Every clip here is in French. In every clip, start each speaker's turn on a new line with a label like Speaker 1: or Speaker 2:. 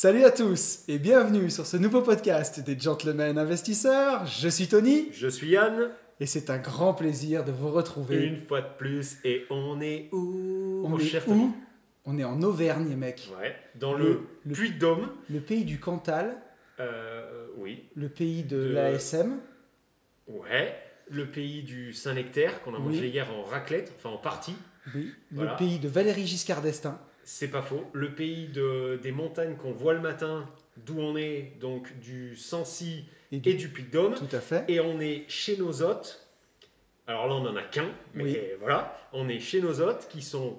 Speaker 1: Salut à tous et bienvenue sur ce nouveau podcast des Gentlemen Investisseurs. Je suis Tony
Speaker 2: Je suis Yann,
Speaker 1: et c'est un grand plaisir de vous retrouver.
Speaker 2: une fois de plus, et on est où
Speaker 1: On
Speaker 2: mon
Speaker 1: est
Speaker 2: cher
Speaker 1: où
Speaker 2: Tony?
Speaker 1: On est en Auvergne, mec.
Speaker 2: Ouais, dans
Speaker 1: Le-
Speaker 2: Puy-de-Dôme.
Speaker 1: Le pays du Cantal,
Speaker 2: Euh, oui,
Speaker 1: le pays de,
Speaker 2: De-
Speaker 1: l'ASM.
Speaker 2: ouais. Le pays du Saint-Nectaire qu'on a
Speaker 1: Oui.
Speaker 2: mangé hier en raclette, enfin en partie.
Speaker 1: Oui.
Speaker 2: Voilà.
Speaker 1: Le pays de Valérie Giscard d'Estaing.
Speaker 2: C'est pas faux. Le pays de, des montagnes qu'on voit le matin, d'où on est, donc du Sancy
Speaker 1: Et
Speaker 2: et du Puy-de-Dôme.
Speaker 1: Tout à fait.
Speaker 2: Et on est chez nos hôtes. Alors là, on n'en a qu'un, mais
Speaker 1: Oui.
Speaker 2: voilà. On est chez nos hôtes qui sont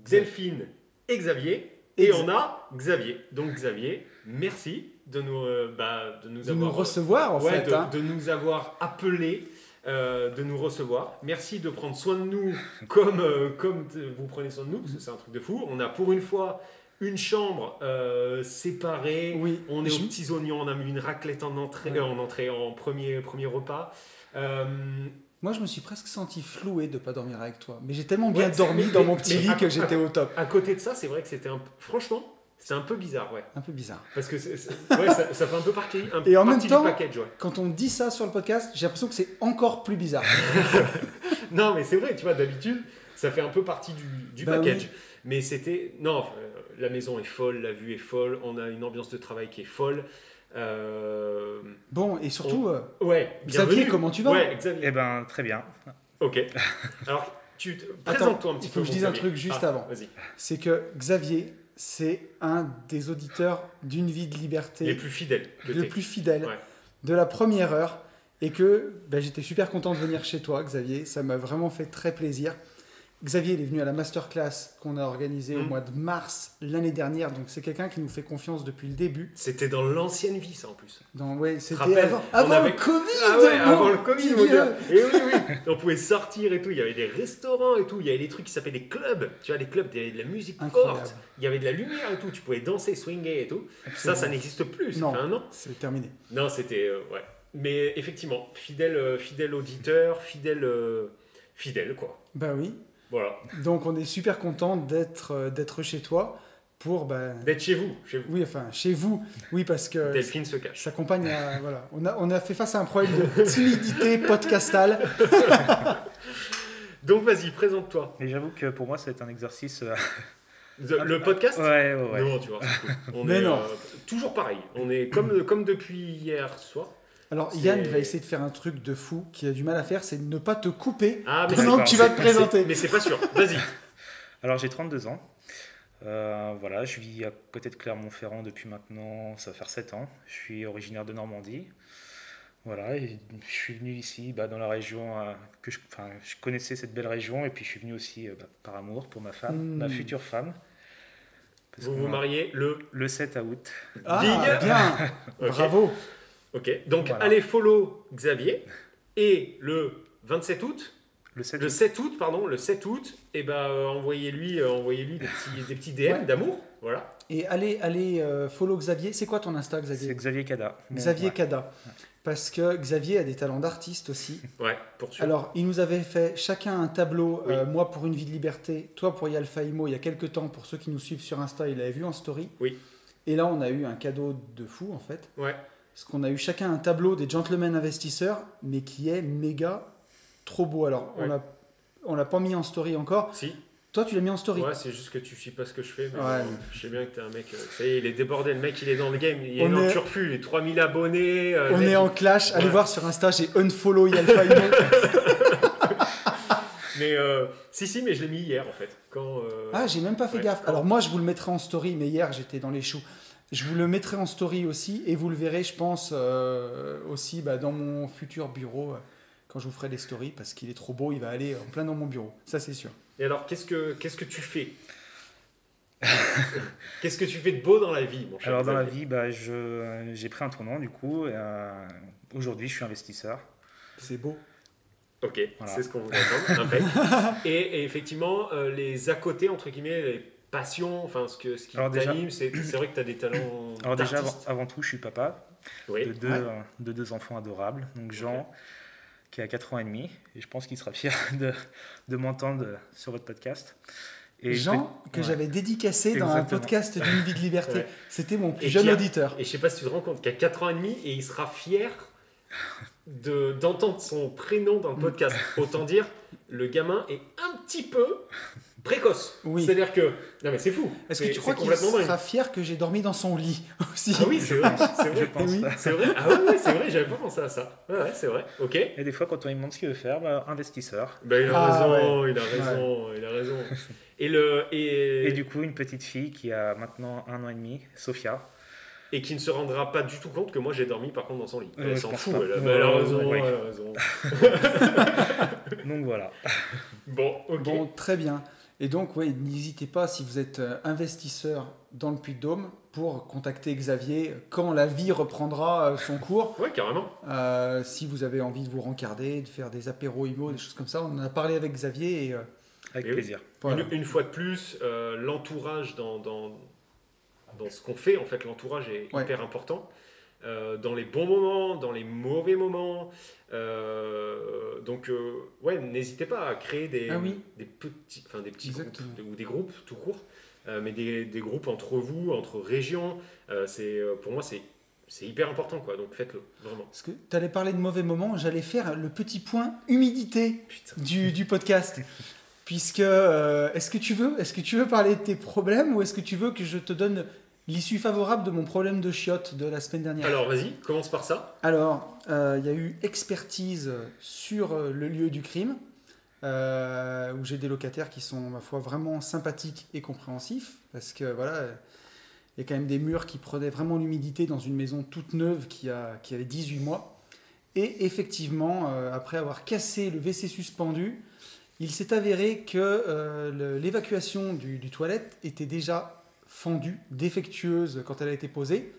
Speaker 2: Delphine et Xavier. Et
Speaker 1: Ex-
Speaker 2: on a Xavier. Donc Xavier, merci de nous, euh, bah, de nous
Speaker 1: De
Speaker 2: avoir
Speaker 1: nous recevoir, en
Speaker 2: ouais,
Speaker 1: fait.
Speaker 2: de,
Speaker 1: hein.
Speaker 2: de nous avoir appelés, euh, de nous recevoir. Merci de prendre soin de nous comme, euh, comme vous prenez soin de nous, parce que c'est un truc de fou. On a pour une fois une chambre euh, séparée.
Speaker 1: Oui.
Speaker 2: On est aux petits oignons, on a mis une raclette en entrée,
Speaker 1: Ouais.
Speaker 2: en, entrée en premier, premier repas.
Speaker 1: Moi, je me suis presque senti floué de pas dormir avec toi. Mais j'ai tellement bien
Speaker 2: Ouais,
Speaker 1: dormi dans mon petit lit que j'étais au top.
Speaker 2: à côté de ça, c'est vrai que c'était un franchement, c'était un peu bizarre, ouais.
Speaker 1: Un peu bizarre.
Speaker 2: Parce que c'est- c'est- ouais, ça, ça fait un peu partie, un
Speaker 1: Et en même temps-
Speaker 2: du package, ouais.
Speaker 1: Quand on dit ça sur le podcast, j'ai l'impression que c'est encore plus bizarre.
Speaker 2: Non, mais c'est vrai, tu vois, d'habitude, ça fait un peu partie du, du
Speaker 1: Bah
Speaker 2: package.
Speaker 1: oui.
Speaker 2: Mais c'était. Non, euh, la maison est folle, la vue est folle, on a une ambiance de travail qui est folle. Euh,
Speaker 1: Bon, et surtout, euh,
Speaker 2: Ouais,
Speaker 1: Xavier, comment tu vas
Speaker 2: Ouais, Xavier.
Speaker 3: Eh ben, très bien.
Speaker 2: Ok. Alors, tu te... présente-toi un petit
Speaker 1: il
Speaker 2: peu.
Speaker 1: faut que je dise un truc juste
Speaker 2: Ah,
Speaker 1: avant.
Speaker 2: Vas-y.
Speaker 1: c'est que Xavier, c'est un des auditeurs d'une vie de liberté
Speaker 2: Les plus fidèles
Speaker 1: le plus fidèle
Speaker 2: Ouais.
Speaker 1: de la première heure. Et que ben, j'étais super content de venir chez toi, Xavier. Ça m'a vraiment fait très plaisir. Xavier il est venu à la masterclass qu'on a organisée au
Speaker 2: Mm.
Speaker 1: mois de mars l'année dernière. Donc c'est quelqu'un qui nous fait confiance depuis le début.
Speaker 2: C'était dans l'ancienne vie, ça en plus.
Speaker 1: Donc, ouais, c'était avant, avant
Speaker 2: avait-
Speaker 1: le Covid
Speaker 2: Ah ouais, avant le Covid, mon gars. Et oui, oui. On pouvait sortir et tout. Il y avait des restaurants et tout. Il y avait des trucs qui s'appelaient des clubs. Tu vois, des clubs, il y avait de la musique
Speaker 1: Incroyable.
Speaker 2: forte. Il y avait de la lumière et tout. Tu pouvais danser, swinger et tout. Ça, ça n'existe plus. Ça
Speaker 1: Non.
Speaker 2: fait un an.
Speaker 1: C'est terminé.
Speaker 2: Non, c'était. euh, ouais. Mais effectivement, fidèle, euh, fidèle auditeur, fidèle. euh, fidèle, quoi.
Speaker 1: Bah oui.
Speaker 2: Voilà.
Speaker 1: Donc on est super content d'être euh, d'être chez toi pour bah,
Speaker 2: D'être chez vous. Chez vous.
Speaker 1: oui enfin chez vous oui parce que
Speaker 2: Delphine se cache.
Speaker 1: ça accompagne à voilà on a on a fait face à un problème de timidité podcastale
Speaker 2: Donc, vas-y, présente-toi.
Speaker 3: Et j'avoue que pour moi, c'est un exercice. euh,
Speaker 2: The- Le podcast
Speaker 3: Ouais, ouais, ouais.
Speaker 2: Non, tu vois, c'est cool. On
Speaker 1: Mais
Speaker 2: est
Speaker 1: non.
Speaker 2: euh, toujours pareil. On est comme, comme depuis hier soir.
Speaker 1: Alors Yann va essayer de faire un truc de fou qui a du mal à faire c'est de ne pas te couper
Speaker 2: Ah, mais
Speaker 1: pendant que tu vas te présenter
Speaker 2: Mais c'est pas sûr. Vas-y.
Speaker 3: Alors, j'ai 32 ans. Euh, voilà, je vis à côté de Clermont-Ferrand depuis maintenant, ça va faire 7 ans. Je suis originaire de Normandie. Voilà, et je suis venu ici bah, dans la région euh, que je, connaissais cette belle région et puis je suis venu aussi euh, bah, par amour pour ma femme,
Speaker 1: Mm.
Speaker 3: ma future femme. Parce
Speaker 2: Vous vous mariez le.
Speaker 3: le 7 août.
Speaker 1: ah
Speaker 2: Big.
Speaker 1: bien bravo
Speaker 2: Ok. Donc,
Speaker 3: Voilà.
Speaker 2: allez follow Xavier. Et le 27 août,
Speaker 3: Le 7
Speaker 2: le
Speaker 3: août.
Speaker 2: 7 août, pardon, le 7 août, et ben euh, envoyez-lui, euh, envoyez-lui des petits, des petits DM
Speaker 1: Ouais.
Speaker 2: d'amour. Voilà.
Speaker 1: et allez allez euh, follow Xavier c'est quoi ton Insta
Speaker 3: C'est
Speaker 1: Xavier
Speaker 3: Xavier Cada.
Speaker 1: Xavier
Speaker 3: ouais.
Speaker 1: Cada parce que Xavier a des talents d'artiste aussi
Speaker 2: Ouais, pour sûr.
Speaker 1: Alors, il nous avait fait chacun un tableau,
Speaker 2: Oui.
Speaker 1: euh, moi pour une vie de liberté, toi pour Yalfa Imo, il y a quelques temps, pour ceux qui nous suivent sur Insta, il l'avait vu en story.
Speaker 2: Oui.
Speaker 1: Et là, on a eu un cadeau de fou, en fait.
Speaker 2: Ouais.
Speaker 1: Parce qu'on a eu chacun un tableau des gentlemen investisseurs, mais qui est méga trop beau. Alors, on l'a on l'a pas mis en story encore.
Speaker 2: Si.
Speaker 1: Toi, tu l'as mis en story.
Speaker 2: Ouais, c'est juste que tu sais pas ce que je fais. Mais
Speaker 1: Ouais.
Speaker 2: bon, je sais bien que t'es un mec. euh, ça y est, il est débordé. Le mec, il est dans le game. Il est
Speaker 1: On
Speaker 2: en
Speaker 1: est-
Speaker 2: turfu. Les 3000 abonnés. euh,
Speaker 1: On
Speaker 2: mec,
Speaker 1: est en clash. Allez
Speaker 2: Ouais.
Speaker 1: voir sur Insta, j'ai unfollow Yalfa.
Speaker 2: Mais euh, si, si, mais je l'ai mis hier en fait. Quand, euh,
Speaker 1: Ah, j'ai même pas fait
Speaker 2: Ouais.
Speaker 1: gaffe. Alors moi, je vous le mettrai en story, mais hier, j'étais dans les choux. Je vous le mettrai en story aussi, et vous le verrez, je pense, euh, aussi bah, dans mon futur bureau, euh, quand je vous ferai des stories, parce qu'il est trop beau, il va aller en plein dans mon bureau. Ça, c'est sûr.
Speaker 2: Et alors, qu'est-ce que, qu'est-ce que tu fais? Qu'est-ce que tu fais de beau dans la vie, mon cher
Speaker 3: Alors dans la vie, bah, je- j'ai pris un tournant du coup. et, euh, Aujourd'hui, je suis investisseur.
Speaker 1: C'est beau.
Speaker 2: Ok,
Speaker 3: Voilà.
Speaker 2: c'est ce qu'on entendre. impec. et, et effectivement, euh, les à côté, entre guillemets, les passions, enfin ce, que, ce qui
Speaker 3: Alors déjà-
Speaker 2: t'anime, c'est, vrai que tu as des talents.
Speaker 3: Alors déjà, avant, tout, je suis papa
Speaker 2: Oui.
Speaker 3: de, deux,
Speaker 1: Ouais.
Speaker 3: euh, de deux enfants adorables. Donc Jean, qui a 4 ans et demi, et je pense qu'il sera fier de, de m'entendre sur votre podcast. Et
Speaker 1: Jean, que
Speaker 3: ouais.
Speaker 1: j'avais dédicacé dans un podcast d'une vie de liberté.
Speaker 2: Ouais.
Speaker 1: C'était mon plus
Speaker 2: Et
Speaker 1: jeune
Speaker 2: a-
Speaker 1: auditeur.
Speaker 2: Et je sais pas si tu te rends compte qu'il a 4 ans et demi et il sera fier de, d'entendre son prénom dans le
Speaker 1: Mm.
Speaker 2: podcast. Autant dire, le gamin est un petit peu précoce.
Speaker 1: Oui.
Speaker 2: C'est-à-dire que. Non mais c'est fou.
Speaker 1: Est-ce que tu crois qu'il sera fier que j'ai dormi dans son lit aussi
Speaker 2: Ah oui, c'est vrai. C'est
Speaker 3: Je
Speaker 2: vrai.
Speaker 3: pense.
Speaker 1: Oui.
Speaker 2: C'est vrai. Ah ouais, ouais, c'est vrai, j'avais pas pensé à ça. Ouais, ouais, c'est vrai. Ok.
Speaker 3: Et des fois, quand on lui demande ce qu'il veut faire, bah, investisseur.
Speaker 2: Ben, il a
Speaker 1: Ah,
Speaker 2: raison, il a raison, il a raison. Et, le, et,
Speaker 3: Et du coup, une petite fille qui a maintenant un an et demi, Sophia.
Speaker 2: et qui ne se rendra pas du tout compte que moi j'ai dormi par contre dans son lit.
Speaker 3: Euh,
Speaker 2: elle s'en fout, elle, a-
Speaker 3: Ouais,
Speaker 2: elle a
Speaker 3: ouais,
Speaker 2: raison,
Speaker 3: ouais.
Speaker 2: elle a raison.
Speaker 3: Donc voilà.
Speaker 2: Bon, ok.
Speaker 1: Bon, très bien. Et donc, ouais, n'hésitez pas, si vous êtes euh, investisseur dans le Puy-de-Dôme, pour contacter Xavier quand la vie reprendra euh, son cours.
Speaker 2: Ouais, carrément.
Speaker 1: Euh, si vous avez envie de vous rencarder, de faire des apéros IMO, des choses comme ça, on en a parlé avec Xavier et euh,
Speaker 3: Avec
Speaker 2: Et oui.
Speaker 3: plaisir.
Speaker 1: voilà.
Speaker 2: Une, une fois de plus, euh, l'entourage dans, dans, dans ce qu'on fait, en fait, l'entourage est
Speaker 1: Ouais.
Speaker 2: hyper important. Euh, dans les bons moments, dans les mauvais moments. Euh, donc, euh, ouais, n'hésitez pas à créer des,
Speaker 1: Ah oui.
Speaker 2: des petits, enfin des petits groupes ou des groupes tout court, mais des, des groupes entre vous, entre régions. C'est pour moi c'est c'est hyper important quoi. Donc faites-le vraiment.
Speaker 1: Parce que tu allais parler de mauvais moments, j'allais faire le petit point humidité du, du podcast. Puisque, euh, est-ce que tu veux, est-ce que tu veux parler de tes problèmes ou est-ce que tu veux que je te donne l'issue favorable de mon problème de chiottes de la semaine dernière
Speaker 2: Alors vas-y, commence par ça.
Speaker 1: Alors, euh, il y a eu expertise sur euh, le lieu du crime, euh, où j'ai des locataires qui sont, ma foi, vraiment sympathiques et compréhensifs, parce que voilà, il y a quand même des murs qui prenaient vraiment l'humidité dans une maison toute neuve qui, a, qui avait 18 mois. Et effectivement, euh, après avoir cassé le WC suspendu, il s'est avéré que l'évacuation du, du toilette était déjà fendue, défectueuse quand elle a été posée.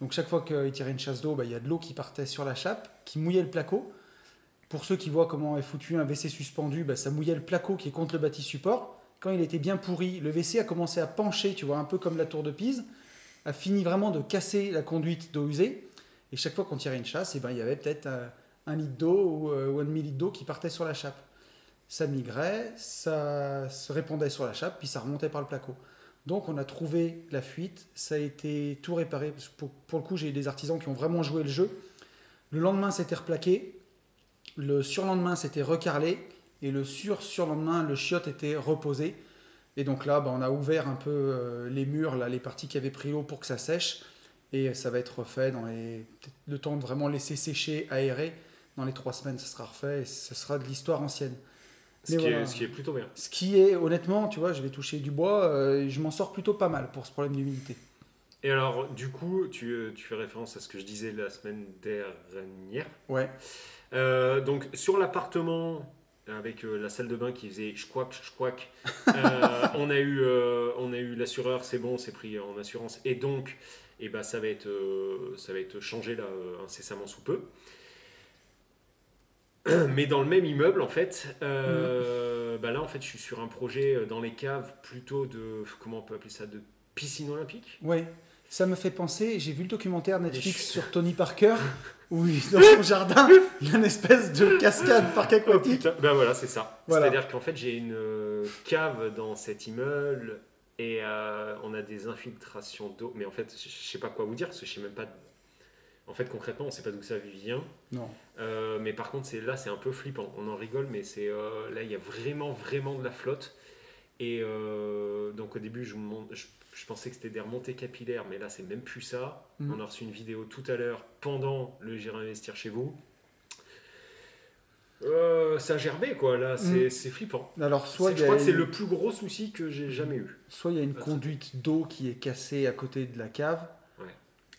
Speaker 1: Donc chaque fois qu'il tirait une chasse d'eau, bah, il y a de l'eau qui partait sur la chape, qui mouillait le placo. Pour ceux qui voient comment est foutu un WC suspendu, bah, ça mouillait le placo qui est contre le bâti support. Quand il était bien pourri, le WC a commencé à pencher, tu vois, un peu comme la tour de Pise, a fini vraiment de casser la conduite d'eau usée. Et chaque fois qu'on tirait une chasse, eh ben, il y avait peut-être euh, un litre d'eau ou, euh, un demi-litre d'eau qui partait sur la chape. Ça migrait, ça se répandait sur la chape, puis ça remontait par le placo. Donc on a trouvé la fuite, ça a été tout réparé. Pour, le coup, j'ai des artisans qui ont vraiment joué le jeu. Le lendemain, c'était replaqué. Le surlendemain, c'était recarrelé. Et le sur-surlendemain, le chiotte était reposé. Et donc là, bah, on a ouvert un peu euh, les murs, les parties qui avaient pris l'eau pour que ça sèche. Et ça va être refait dans le temps de vraiment laisser sécher, aérer. Dans les trois semaines, ça sera refait et ce sera de l'histoire ancienne.
Speaker 2: Ce, qui,
Speaker 1: voilà.
Speaker 2: est, ce qui est plutôt bien.
Speaker 1: Ce qui est, honnêtement, tu vois, je vais toucher du bois, euh, je m'en sors plutôt pas mal pour ce problème d'humidité.
Speaker 2: Et alors, du coup, tu, euh, tu fais référence à ce que je disais la semaine dernière.
Speaker 1: Ouais.
Speaker 2: Euh, donc, sur l'appartement, avec euh, la salle de bain qui faisait je crois on a eu, on a eu l'assureur, c'est bon, c'est pris en assurance. Et donc, et ben, ça, va être, ça va être changé là, incessamment sous peu. Mais dans le même immeuble, en fait, euh, bah là, en fait, je suis sur un projet euh, dans les caves plutôt de, comment on peut appeler ça, de piscine olympique.
Speaker 1: Ouais. Ça me fait penser, j'ai vu le documentaire
Speaker 2: Et
Speaker 1: Netflix
Speaker 2: je-
Speaker 1: sur Tony Parker, où il- dans son jardin, il y a une espèce de cascade parc
Speaker 2: Oh,
Speaker 1: aquatique.
Speaker 2: Ben voilà, c'est ça.
Speaker 1: Voilà.
Speaker 2: C'est-à-dire qu'en fait, j'ai une euh, cave dans cet immeuble et euh, on a des infiltrations d'eau. Mais en fait, je je sais pas quoi vous dire parce que je sais même pas. En fait, concrètement, on sait pas d'où ça vient.
Speaker 1: Non.
Speaker 2: Euh, mais par contre, c'est là, c'est un peu flippant. On en rigole, mais c'est euh, là, il y a vraiment, vraiment de la flotte. Et euh, donc au début, je, pensais que c'était des remontées capillaires, mais là, c'est même plus ça.
Speaker 1: Mhm.
Speaker 2: On a reçu une vidéo tout à l'heure pendant le J'irai investir chez vous. Euh, ça a gerbé, quoi. Là, c'est
Speaker 1: Mhm.
Speaker 2: c'est flippant.
Speaker 1: Alors, soit
Speaker 2: Je crois que c'est le plus gros souci que j'ai jamais eu.
Speaker 1: soit il y a une conduite d'eau qui est cassée à côté de la cave.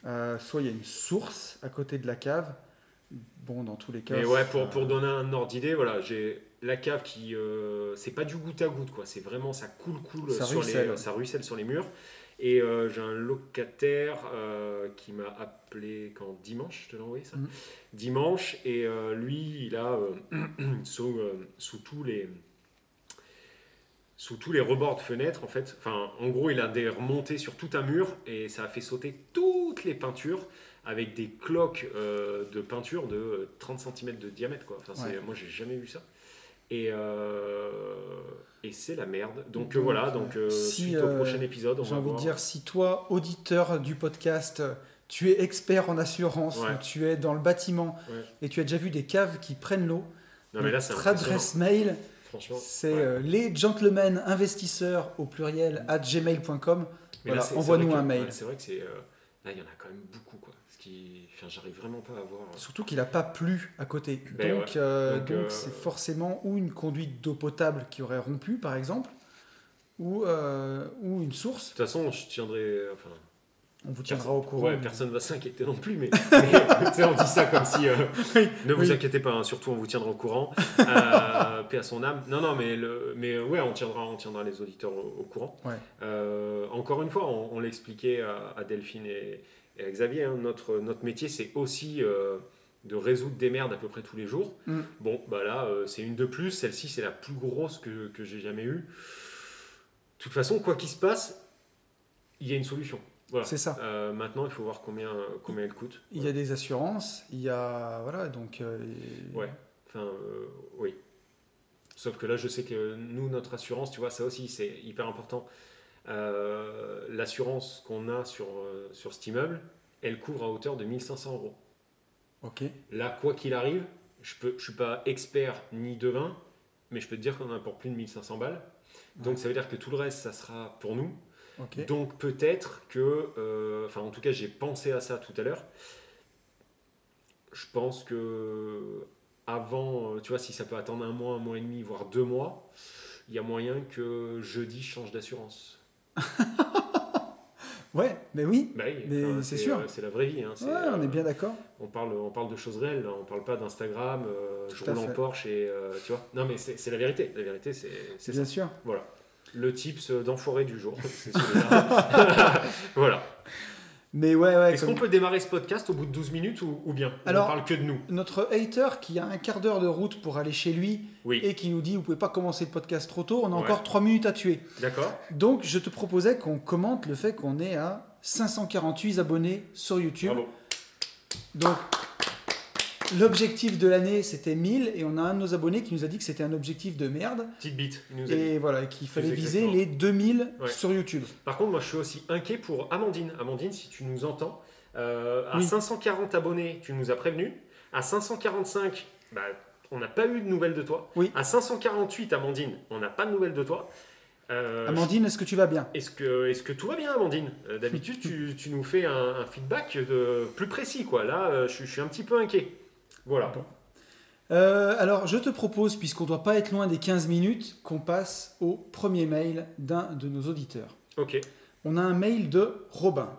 Speaker 1: Euh, soit il y a une source à côté de la cave, bon, dans tous les cas.
Speaker 2: Mais ouais, pour, pour donner un ordre d'idée, voilà, j'ai la cave qui. euh, c'est pas du goutte à goutte, quoi. C'est vraiment, ça coule, coule
Speaker 1: Ça
Speaker 2: sur
Speaker 1: ruisselle.
Speaker 2: les. Ça ruisselle sur les murs. Et euh, j'ai un locataire euh, qui m'a appelé quand? Dimanche, je te l'ai envoyé ça?
Speaker 1: Mhm.
Speaker 2: Dimanche, et euh, lui, il a sous, sous tous les. Sous tous les rebords de fenêtres, en fait, enfin, en gros, il a des remontées sur tout un mur et ça a fait sauter toutes les peintures avec des cloques euh, de peinture de euh, 30 cm de diamètre. Quoi. Enfin,
Speaker 1: Ouais.
Speaker 2: Moi, j'ai jamais vu ça. Et, euh, et c'est la merde. Donc, euh,
Speaker 1: Donc,
Speaker 2: voilà,
Speaker 1: euh,
Speaker 2: donc euh,
Speaker 1: si,
Speaker 2: suite au
Speaker 1: euh,
Speaker 2: prochain épisode, on
Speaker 1: J'ai envie de dire, si toi, auditeur du podcast, tu es expert en assurance,
Speaker 2: Ouais.
Speaker 1: ou tu es dans le bâtiment
Speaker 2: Ouais.
Speaker 1: et tu as déjà vu des caves qui prennent l'eau,
Speaker 2: Non, mais là, c'est
Speaker 1: notre adresse mail, C'est
Speaker 2: ouais.
Speaker 1: euh, les gentlemen investisseurs au pluriel at gmail.com. Voilà, envoie-nous un mail.
Speaker 2: c'est vrai que c'est. euh, là, il y en a quand même beaucoup. Quoi. Ce qui... enfin, j'arrive vraiment pas à voir.
Speaker 1: Surtout qu'il n'a pas plu à côté.
Speaker 2: Ben
Speaker 1: donc,
Speaker 2: ouais.
Speaker 1: euh,
Speaker 2: Donc, euh,
Speaker 1: c'est forcément ou une conduite d'eau potable qui aurait rompu, par exemple, ou, euh, ou une source.
Speaker 2: De toute façon, je tiendrai. Enfin,
Speaker 1: On vous tiendra au courant.
Speaker 2: Ouais, personne va s'inquiéter non plus, mais, on dit ça comme si. euh, ne vous
Speaker 1: oui.
Speaker 2: inquiétez pas, hein, surtout on vous tiendra au courant. Euh, paix à son âme. Non, non, mais, le, mais ouais, on tiendra, on tiendra les auditeurs au, au courant.
Speaker 1: Ouais.
Speaker 2: Euh, encore une fois, on, on l'expliquait à, à Delphine et, et à Xavier, hein, notre, notre métier, c'est aussi euh, de résoudre des merdes à peu près tous les jours.
Speaker 1: Mm.
Speaker 2: Bon, bah là, c'est une de plus. Celle-ci, c'est la plus grosse que, que j'ai jamais eue. De toute façon, quoi qu'il se passe, il y a une solution. Voilà.
Speaker 1: C'est ça.
Speaker 2: Euh, maintenant, il faut voir combien, combien elle coûte.
Speaker 1: Il y a des assurances, il y a. Voilà, donc. euh,
Speaker 2: Ouais. Enfin, euh, oui. Sauf que là, je sais que nous, notre assurance, tu vois, ça aussi, c'est hyper important. L'assurance qu'on a sur, sur cet immeuble, elle couvre à hauteur de 1500 euros.
Speaker 1: Ok.
Speaker 2: Là, quoi qu'il arrive, je ne je suis pas expert ni devin, mais je peux te dire qu'on en a pour plus de 1500 balles. Donc,
Speaker 1: Ouais.
Speaker 2: ça veut dire que tout le reste, ça sera pour nous. Donc peut-être que, euh, enfin en tout cas j'ai pensé à ça tout à l'heure. Je pense que avant, euh, tu vois, si ça peut attendre un mois, un mois et demi, voire deux mois, il y a moyen que jeudi je change d'assurance.
Speaker 1: Ouais, mais oui.
Speaker 2: Bah oui,
Speaker 1: Mais
Speaker 2: enfin,
Speaker 1: c'est sûr.
Speaker 2: euh, C'est la vraie vie. hein,
Speaker 1: Ouais, on est bien d'accord.
Speaker 2: on parle, on parle de choses réelles, on parle pas d'Instagram, euh, je roule en. Porsche et tu vois. Non mais c'est la vérité. La vérité c'est c'est ça.
Speaker 1: Bien sûr.
Speaker 2: Voilà. Le tips d'enfoiré du jour. voilà.
Speaker 1: Mais ouais, ouais.
Speaker 2: Est-ce
Speaker 1: comme-
Speaker 2: qu'on peut démarrer ce podcast au bout de 12 minutes ou, ou bien?
Speaker 1: Alors-
Speaker 2: On parle que de nous.
Speaker 1: Notre hater qui a un quart d'heure de route pour aller chez lui
Speaker 2: Oui,
Speaker 1: et qui nous dit vous pouvez pas commencer le podcast trop tôt, on a
Speaker 2: Ouais.
Speaker 1: encore 3 minutes à tuer.
Speaker 2: d'accord.
Speaker 1: Donc je te proposais qu'on commente le fait qu'on est à 548 abonnés sur YouTube.
Speaker 2: Bravo.
Speaker 1: Donc l'objectif de l'année c'était 1000 et on a un de nos abonnés qui nous a dit que c'était un objectif de merde
Speaker 2: Petite bite, il nous a dit.
Speaker 1: et voilà qu'il fallait viser
Speaker 2: exactement.
Speaker 1: les 2000
Speaker 2: Ouais.
Speaker 1: sur YouTube.
Speaker 2: Par contre, moi, je suis aussi inquiet pour Amandine. Amandine, si tu nous entends, euh, à
Speaker 1: Oui.
Speaker 2: 540 abonnés, tu nous as prévenu. À 545, bah, on n'a pas eu de nouvelles de toi.
Speaker 1: Oui.
Speaker 2: À 548, Amandine, on n'a pas de nouvelles de toi. Euh,
Speaker 1: Amandine, est-ce que tu vas bien?
Speaker 2: Est-ce que, est que tout va bien, Amandine? Euh, D'habitude, tu, tu nous fais un, un feedback de, plus précis. quoi. Là, je suis un petit peu inquiet. Voilà.
Speaker 1: Bon. Euh, alors, je te propose, puisqu'on ne doit pas être loin des 15 minutes, qu'on passe au premier mail d'un de nos auditeurs.
Speaker 2: Ok.
Speaker 1: On a un mail de Robin.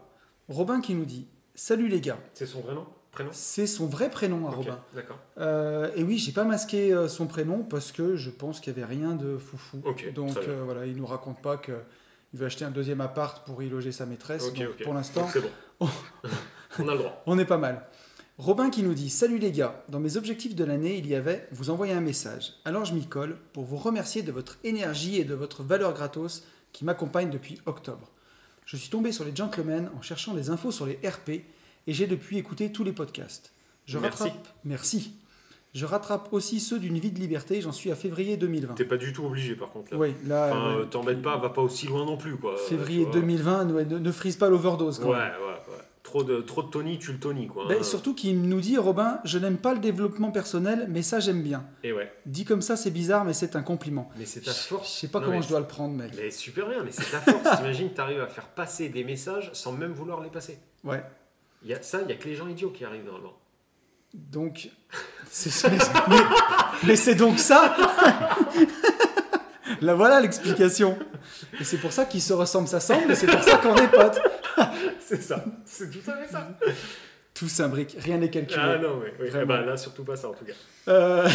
Speaker 1: Robin qui nous dit Salut les gars,
Speaker 2: C'est son vrai nom? Prénom?
Speaker 1: C'est son vrai prénom à
Speaker 2: Ok,
Speaker 1: Robin.
Speaker 2: D'accord.
Speaker 1: Euh, et oui, j'ai pas masqué euh, son prénom parce que je pense qu'il n'y avait rien de foufou.
Speaker 2: Ok,
Speaker 1: Donc euh, voilà, il nous raconte pas qu'il veut acheter un deuxième appart pour y loger sa maîtresse.
Speaker 2: Ok,
Speaker 1: Donc,
Speaker 2: ok.
Speaker 1: Pour l'instant,
Speaker 2: bon. on a le droit.
Speaker 1: on est pas mal. Robin qui nous dit Salut les gars, dans mes objectifs de l'année, il y avait vous envoyer un message. Alors je m'y colle pour vous remercier de votre énergie et de votre valeur gratos qui m'accompagne depuis octobre. Je suis tombé sur les gentlemen en cherchant des infos sur les RP et j'ai depuis écouté tous les podcasts. Je
Speaker 2: Merci.
Speaker 1: rattrape. Merci. Je rattrape aussi ceux d'une vie de liberté, j'en suis à février 2020.
Speaker 2: T'es pas du tout obligé par contre. Là.
Speaker 1: Oui, là.
Speaker 2: Enfin,
Speaker 1: ouais.
Speaker 2: euh, t'embête pas, va pas aussi loin non plus quoi.
Speaker 1: Février
Speaker 2: Tu vois.
Speaker 1: 2020, ne, frise pas l'overdose
Speaker 2: Ouais, ouais, ouais. Trop de, trop de Tony, tu le Tony quoi.
Speaker 1: Ben, surtout qu'il nous dit, Robin, je n'aime pas le développement personnel, mais ça j'aime bien.
Speaker 2: Et ouais.
Speaker 1: Dit comme ça, c'est bizarre, mais c'est un compliment.
Speaker 2: Mais c'est ta
Speaker 1: Je
Speaker 2: force.
Speaker 1: sais pas
Speaker 2: Non,
Speaker 1: comment je dois le prendre, mec.
Speaker 2: Mais super bien, mais c'est ta force. T'imagines que t'arrives à faire passer des messages sans même vouloir les passer.
Speaker 1: Ouais.
Speaker 2: Il y a, ça, il y a que les gens idiots qui arrivent normalement.
Speaker 1: Donc, c'est- mais, mais- mais c'est donc ça Là voilà l'explication. Et c'est pour ça qu'ils se ressemblent, s'assemblent, et c'est pour ça qu'on est potes.
Speaker 2: C'est ça. C'est tout fait ça.
Speaker 1: Tout s'imbrique, rien n'est calculé.
Speaker 2: Ah non, oui. Eh ben, là, surtout pas ça en tout cas.
Speaker 1: Euh,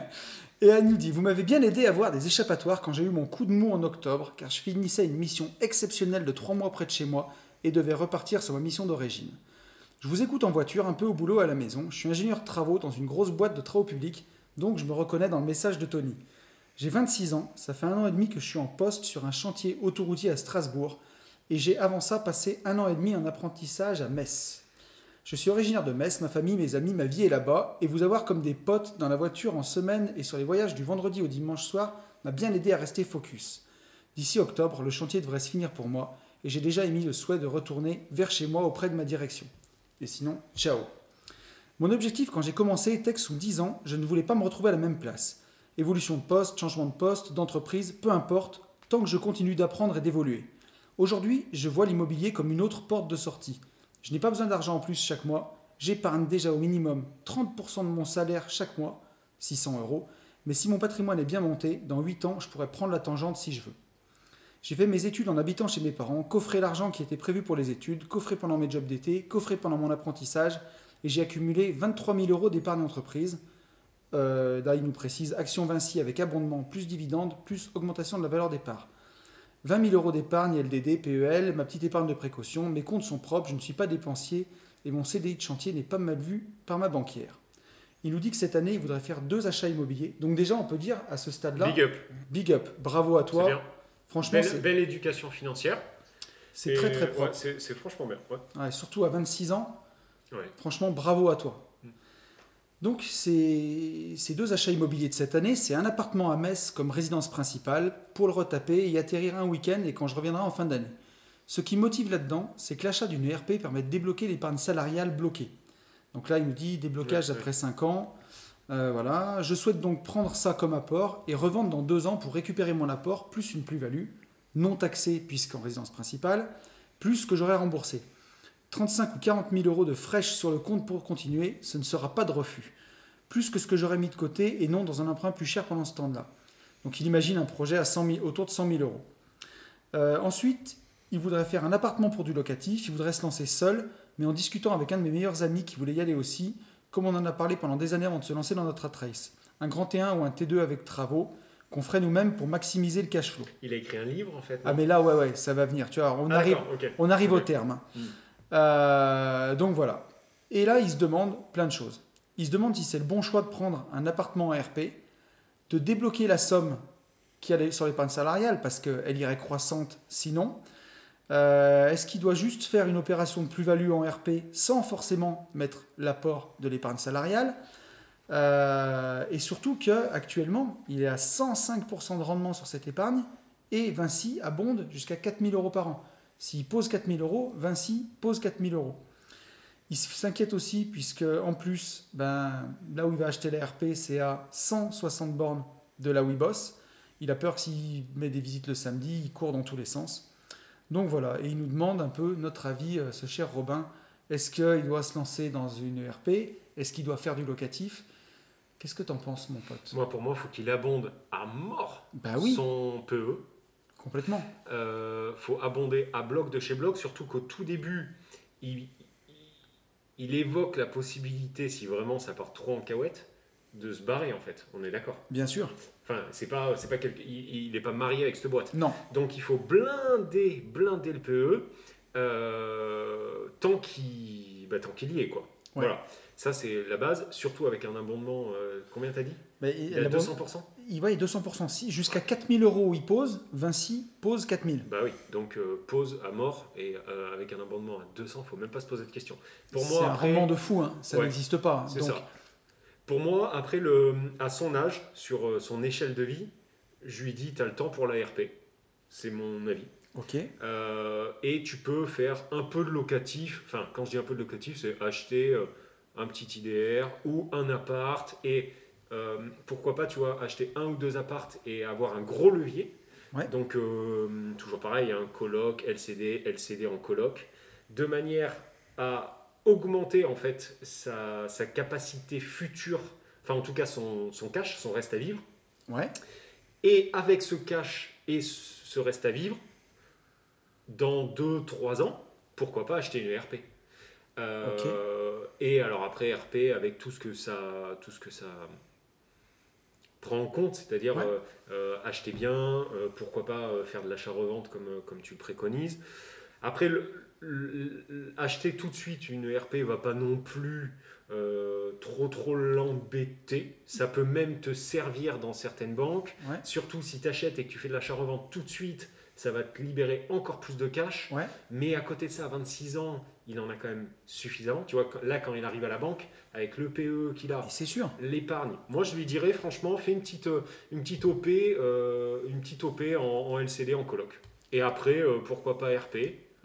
Speaker 1: Et elle nous dit Vous m'avez bien aidé à voir des échappatoires quand j'ai eu mon coup de mou en octobre, car je finissais une mission exceptionnelle de trois mois près de chez moi et devais repartir sur ma mission d'origine. Je vous écoute en voiture, un peu au boulot à la maison. Je suis ingénieur de travaux dans une grosse boîte de travaux publics, donc je me reconnais dans le message de Tony. J'ai 26 ans, ça fait un an et demi que je suis en poste sur un chantier autoroutier à Strasbourg, et j'ai avant ça passé un an et demi en apprentissage à Metz. Je suis originaire de Metz, ma famille, mes amis, ma vie est là-bas, et vous avoir comme des potes dans la voiture en semaine et sur les voyages du vendredi au dimanche soir m'a bien aidé à rester focus. D'ici octobre, le chantier devrait se finir pour moi, et j'ai déjà émis le souhait de retourner vers chez moi auprès de ma direction. Et sinon, ciao. Mon objectif quand j'ai commencé était que sous 10 ans, je ne voulais pas me retrouver à la même place. Évolution de poste, changement de poste, d'entreprise, peu importe, tant que je continue d'apprendre et d'évoluer. Aujourd'hui, je vois l'immobilier comme une autre porte de sortie. Je n'ai pas besoin d'argent en plus chaque mois. J'épargne déjà au minimum 30% de mon salaire chaque mois, 600 euros. Mais si mon patrimoine est bien monté, dans 8 ans, je pourrais prendre la tangente si je veux. J'ai fait mes études en habitant chez mes parents, coffré l'argent qui était prévu pour les études, coffré pendant mes jobs d'été, coffré pendant mon apprentissage, et j'ai accumulé 23 000 euros d'épargne entreprise. Euh, là, il nous précise action Vinci avec abondement plus dividendes plus augmentation de la valeur des parts. 20 000 euros d'épargne LDD, PEL, ma petite épargne de précaution, mes comptes sont propres, je ne suis pas dépensier et mon CDI de chantier n'est pas mal vu par ma banquière. Il nous dit que cette année, il voudrait faire deux achats immobiliers. Donc déjà, on peut dire à ce stade-là,
Speaker 2: Big up.
Speaker 1: big up, bravo à toi.
Speaker 2: bien.
Speaker 1: Franchement,
Speaker 2: Belle, éducation financière.
Speaker 1: c'est très très propre.
Speaker 2: c'est c'est franchement bien. ouais.
Speaker 1: Ouais, surtout à 26 ans, franchement, bravo à toi. Donc, ces, ces deux achats immobiliers de cette année, c'est un appartement à Metz comme résidence principale pour le retaper et y atterrir un week-end et quand je reviendrai en fin d'année. Ce qui motive là-dedans, c'est que l'achat d'une ERP permet de débloquer l'épargne salariale bloquée. Donc là, il nous dit déblocage après 5 ans. Euh, voilà. Je souhaite donc prendre ça comme apport et revendre dans 2 ans pour récupérer mon apport plus une plus-value, non taxée puisqu'en résidence principale, plus ce que j'aurais remboursé. 35 ou 40 000 euros de fraîche sur le compte pour continuer, ce ne sera pas de refus. Plus que ce que j'aurais mis de côté et non dans un emprunt plus cher pendant ce temps-là. Donc il imagine un projet à 100 000 autour de 100 000 euros. Euh, ensuite, il voudrait faire un appartement pour du locatif, il voudrait se lancer seul, mais en discutant avec un de mes meilleurs amis qui voulait y aller aussi, comme on en a parlé pendant des années avant de se lancer dans notre race. Un grand T1 ou un T2 avec travaux, qu'on ferait nous-mêmes pour maximiser le cash flow.
Speaker 2: Il a écrit un livre en fait.
Speaker 1: Ah mais là, ouais, ouais, ça va venir. Tu vois, on
Speaker 2: Ah,
Speaker 1: arrive, on arrive au terme. hein. Euh, donc voilà. Et là, il se demande plein de choses. Il se demande si c'est le bon choix de prendre un appartement en RP, de débloquer la somme qui allait sur l'épargne salariale, parce qu'elle irait croissante sinon. Euh, Est-ce qu'il doit juste faire une opération de plus-value en RP sans forcément mettre l'apport de l'épargne salariale Euh, Et surtout qu'actuellement, il est à 105% de rendement sur cette épargne et Vinci abonde jusqu'à 4000 euros par an. S'il pose 4000 euros, Vinci pose 4000 euros. Il s'inquiète aussi puisque en plus, ben, là où il va acheter la RP, c'est à 160 bornes de là où il bosse. Il a peur que s'il met des visites le samedi, il court dans tous les sens. Donc voilà, et il nous demande un peu notre avis, euh, ce cher Robin. Est-ce qu'il doit se lancer dans une ERP Est-ce qu'il doit faire du locatif? Qu'est-ce que t'en penses, mon pote?
Speaker 2: Moi, pour moi, il faut qu'il abonde à mort
Speaker 1: Bah oui,
Speaker 2: son PE.
Speaker 1: Complètement.
Speaker 2: Euh, faut abonder à bloc de chez bloc, surtout qu'au tout début, il, évoque la possibilité, si vraiment ça part trop en cahuète, de se barrer en fait. On est d'accord.
Speaker 1: Bien sûr.
Speaker 2: Enfin, c'est pas, c'est pas quelque- il n'est pas marié avec cette boîte.
Speaker 1: Non,
Speaker 2: Donc il faut blinder, blinder le PE euh, tant qu'il, bah, tant qu'il y est quoi.
Speaker 1: Ouais.
Speaker 2: Voilà. Ça c'est la base, surtout avec un abondement. euh, combien t'as dit? Il y
Speaker 1: il,
Speaker 2: a
Speaker 1: la-
Speaker 2: 200%.
Speaker 1: il va, il est 200%. Si jusqu'à 4000 euros où il pose, Vinci pose 4000.
Speaker 2: Bah oui, donc euh, pause à mort et euh, avec un abondement à 200, faut même pas se poser de questions. Pour
Speaker 1: C'est
Speaker 2: moi,
Speaker 1: un
Speaker 2: après,
Speaker 1: rendement de fou, hein. ça
Speaker 2: Ouais,
Speaker 1: n'existe pas.
Speaker 2: c'est
Speaker 1: Donc,
Speaker 2: ça. Pour moi, après le, à son âge, sur euh, son échelle de vie, je lui dis, tu as le temps pour la RP. C'est mon avis.
Speaker 1: Ok,
Speaker 2: et tu peux faire un peu de locatif. Enfin, quand je dis un peu de locatif, c'est acheter un petit IDR ou un appart. Et euh, pourquoi pas, tu vois, acheter un ou deux appartes et avoir un gros levier.
Speaker 1: Ouais.
Speaker 2: Donc, euh, toujours pareil, un coloc, LCD, LCD en coloc, de manière à augmenter en fait sa, sa capacité future, enfin en tout cas son, son cash, son reste à vivre.
Speaker 1: ouais,
Speaker 2: Et avec ce cash et ce reste à vivre, dans 2-3 ans, pourquoi pas acheter une ERP Euh, Et alors après RP avec tout ce que ça, tout ce que ça prend en compte, c'est-à-dire
Speaker 1: Ouais.
Speaker 2: euh, euh, acheter bien, euh, pourquoi pas faire de l'achat-revente comme, comme tu le préconises. Après, le- le- le- acheter tout de suite une RP va pas non plus trop trop l'embêter. Ça peut même te servir dans certaines banques.
Speaker 1: Ouais.
Speaker 2: Surtout si tu achètes et que tu fais de l'achat-revente tout de suite, ça va te libérer encore plus de cash.
Speaker 1: Ouais.
Speaker 2: Mais à côté de ça, à 26 ans, il en a quand même suffisamment. Tu vois, là, quand il arrive à la banque, avec le PE qu'il a,
Speaker 1: c'est sûr.
Speaker 2: l'épargne, moi je lui dirais franchement, fais une petite, euh, une petite OP, euh, une petite OP en, en LCD, en coloc. Et après, euh, pourquoi pas RP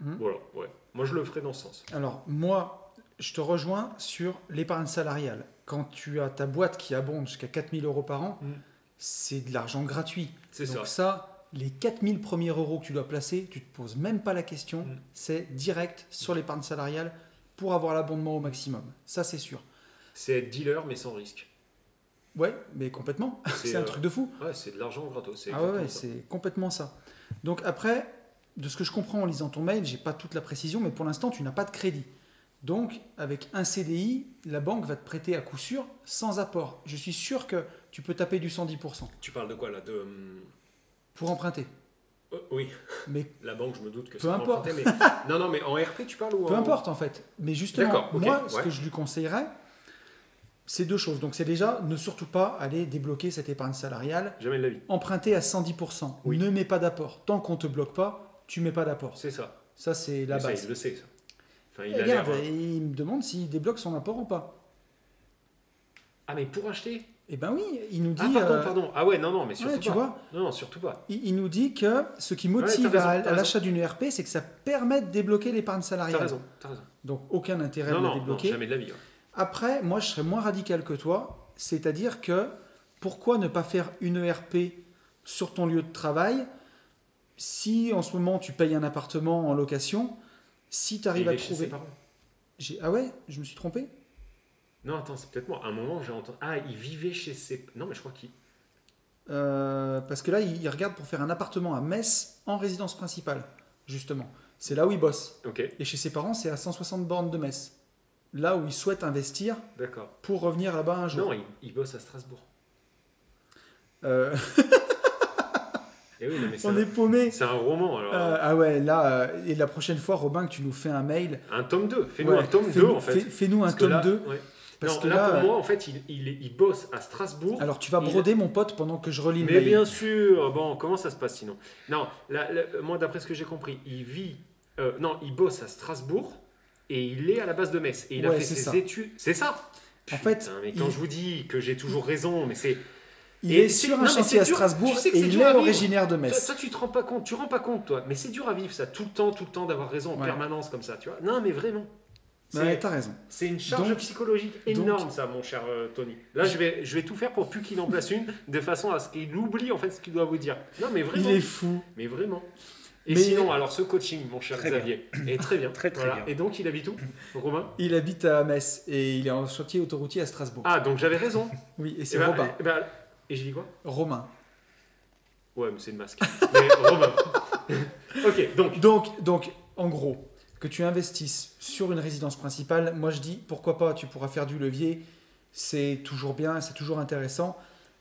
Speaker 1: Mhm.
Speaker 2: Voilà, ouais. Moi je le ferais dans ce sens.
Speaker 1: Alors, moi, je te rejoins sur l'épargne salariale. Quand tu as ta boîte qui abonde jusqu'à 4000 euros par an,
Speaker 2: Mm.
Speaker 1: c'est de l'argent gratuit.
Speaker 2: C'est
Speaker 1: Donc
Speaker 2: ça.
Speaker 1: Les 4000 premiers euros que tu dois placer, tu te poses même pas la question.
Speaker 2: Mm.
Speaker 1: C'est direct sur l'épargne salariale pour avoir l'abondement au maximum. Ça, c'est sûr.
Speaker 2: C'est être dealer mais sans risque.
Speaker 1: Ouais, mais complètement.
Speaker 2: C'est,
Speaker 1: un
Speaker 2: euh,
Speaker 1: truc de fou.
Speaker 2: Ouais, c'est de l'argent gratos. c'est
Speaker 1: Ah ouais, c'est complètement ça. Donc après, de ce que je comprends en lisant ton mail, j'ai pas toute la précision, mais pour l'instant, tu n'as pas de crédit. Donc, avec un CDI, la banque va te prêter à coup sûr sans apport. Je suis sûr que tu peux taper du 110%
Speaker 2: Tu parles de quoi là de, hum,
Speaker 1: pour emprunter.
Speaker 2: euh, Oui,
Speaker 1: Mais
Speaker 2: la banque, je me doute que
Speaker 1: Peu importe.
Speaker 2: mais... non, non, mais en RP, tu parles ou
Speaker 1: peu
Speaker 2: en-
Speaker 1: importe en fait. Mais justement,
Speaker 2: D'accord, ok,
Speaker 1: moi, ce que je lui conseillerais, c'est deux choses. Donc, c'est déjà ne surtout pas aller débloquer cette épargne salariale.
Speaker 2: Jamais de la vie.
Speaker 1: Emprunter à 110%.
Speaker 2: Oui.
Speaker 1: Ne mets pas d'apport. Tant qu'on te bloque pas, tu mets pas d'apport.
Speaker 2: C'est ça.
Speaker 1: Ça, c'est la
Speaker 2: Mais ça,
Speaker 1: base.
Speaker 2: il le sait, ça. Enfin, il l'air.
Speaker 1: regarde,
Speaker 2: hein.
Speaker 1: il me demande s'il débloque son apport ou pas.
Speaker 2: Ah, mais pour acheter
Speaker 1: Eh ben oui, il nous dit.
Speaker 2: Ah, pardon,
Speaker 1: euh,
Speaker 2: pardon. Ah, ouais, non, non, mais surtout
Speaker 1: ouais, tu
Speaker 2: pas.
Speaker 1: vois,
Speaker 2: Non, non, surtout pas.
Speaker 1: il, il nous dit que ce qui motive
Speaker 2: Ouais, t'as raison,
Speaker 1: à,
Speaker 2: t'as
Speaker 1: l'achat d'une ERP, c'est que ça permet de débloquer l'épargne
Speaker 2: T'as
Speaker 1: salariale.
Speaker 2: raison, t'as raison.
Speaker 1: Donc aucun intérêt
Speaker 2: Non,
Speaker 1: de le
Speaker 2: non, non,
Speaker 1: débloquer.
Speaker 2: jamais de la vie. ouais.
Speaker 1: Après, moi, je serais moins radical que toi. C'est-à-dire que pourquoi ne pas faire une ERP sur ton lieu de travail si en ce moment tu payes un appartement en location, si tu arrives à trouver. Ah ouais, je me suis trompé?
Speaker 2: Non, attends, c'est peut-être moi. À un moment, j'ai entendu. Ah, il vivait chez ses. Non, mais je crois qu'il.
Speaker 1: Euh, parce que là, il, il regarde pour faire un appartement à Metz en résidence principale, justement. C'est là où il bosse.
Speaker 2: Ok,
Speaker 1: Et chez ses parents, c'est à 160 bornes de Metz. Là où il souhaite investir
Speaker 2: d'accord.
Speaker 1: pour revenir là-bas un jour.
Speaker 2: Non, il, il bosse à Strasbourg.
Speaker 1: Euh,
Speaker 2: Et oui, non, mais c'est
Speaker 1: on
Speaker 2: un,
Speaker 1: est paumé.
Speaker 2: c'est un roman alors.
Speaker 1: Euh, ah ouais, là, euh, et la prochaine fois, Robin, que tu nous fais un mail.
Speaker 2: Un tome 2. Fais-nous
Speaker 1: ouais,
Speaker 2: un tome 2
Speaker 1: fais-nous-
Speaker 2: en fait.
Speaker 1: fais- Fais-nous un
Speaker 2: Parce
Speaker 1: tome
Speaker 2: là-
Speaker 1: 2.
Speaker 2: ouais.
Speaker 1: Parce
Speaker 2: non,
Speaker 1: que
Speaker 2: là,
Speaker 1: là,
Speaker 2: pour
Speaker 1: euh,
Speaker 2: moi, en fait, il, il, il bosse à Strasbourg.
Speaker 1: Alors tu vas
Speaker 2: il-
Speaker 1: broder mon pote pendant que je relis le
Speaker 2: Mais
Speaker 1: mail.
Speaker 2: bien sûr, bon, comment ça se passe sinon? Non, là, là, moi d'après ce que j'ai compris, il vit, euh, non, il bosse à Strasbourg et il est à la base de Metz et il a fait ses
Speaker 1: ça.
Speaker 2: études. C'est ça?
Speaker 1: En fait,
Speaker 2: mais quand
Speaker 1: il-
Speaker 2: je vous dis que j'ai toujours raison, mais c'est
Speaker 1: Il
Speaker 2: Et
Speaker 1: est sur
Speaker 2: non,
Speaker 1: un
Speaker 2: mais
Speaker 1: chantier à. Strasbourg
Speaker 2: Tu sais
Speaker 1: et il est originaire de
Speaker 2: toi,
Speaker 1: Metz.
Speaker 2: toi, tu te rends pas compte, tu rends pas compte toi, mais c'est dur à vivre ça tout le temps, tout le temps d'avoir raison en
Speaker 1: Ouais.
Speaker 2: permanence comme ça, tu vois Non, mais vraiment.
Speaker 1: Ouais, t'as raison.
Speaker 2: c'est une charge
Speaker 1: Donc-
Speaker 2: psychologique
Speaker 1: donc-
Speaker 2: énorme, ça, mon cher euh, Tony. Là, je vais, je vais tout faire pour plus qu'il en place une, de façon à ce qu'il oublie en fait ce qu'il doit vous dire. Non, mais
Speaker 1: Il
Speaker 2: vraiment.
Speaker 1: est fou.
Speaker 2: Mais vraiment. Et
Speaker 1: Mais-
Speaker 2: sinon, alors ce coaching, mon cher Xavier, est très bien.
Speaker 3: Très, très bien.
Speaker 2: Et donc, il habite où Romain?
Speaker 1: Il habite à Metz et il est en chantier autoroutier à Strasbourg.
Speaker 2: Ah, donc j'avais raison.
Speaker 1: Oui, et
Speaker 2: Et,
Speaker 1: c'est
Speaker 2: ben,
Speaker 1: Robin.
Speaker 2: eh ben, et j'ai dit quoi?
Speaker 1: Romain.
Speaker 2: Ouais, mais c'est le masque. Mais Romain. ok, donc.
Speaker 1: Donc, donc, en gros, que tu investisses sur une résidence principale, moi je dis pourquoi pas, tu pourras faire du levier, c'est toujours bien, c'est toujours intéressant.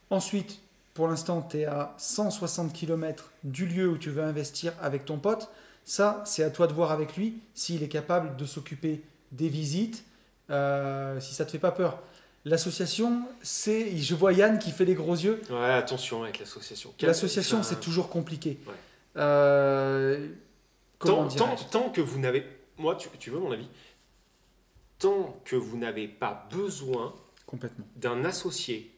Speaker 1: Ensuite, pour l'instant, tu es à 160 km du lieu où tu veux investir avec ton pote. Ça, c'est à toi de voir avec lui s'il est capable de s'occuper des visites, euh, si ça te fait pas peur. L'association, c'est. Je vois Yann qui fait les gros yeux.
Speaker 2: Ouais, attention avec l'association.
Speaker 1: L'association, c'est toujours compliqué.
Speaker 2: Ouais.
Speaker 1: Euh, comment
Speaker 2: Tant, tant,
Speaker 1: dirais-je
Speaker 2: tant que vous n'avez. Moi, tu, tu veux mon avis? Tant que vous n'avez pas besoin d'un associé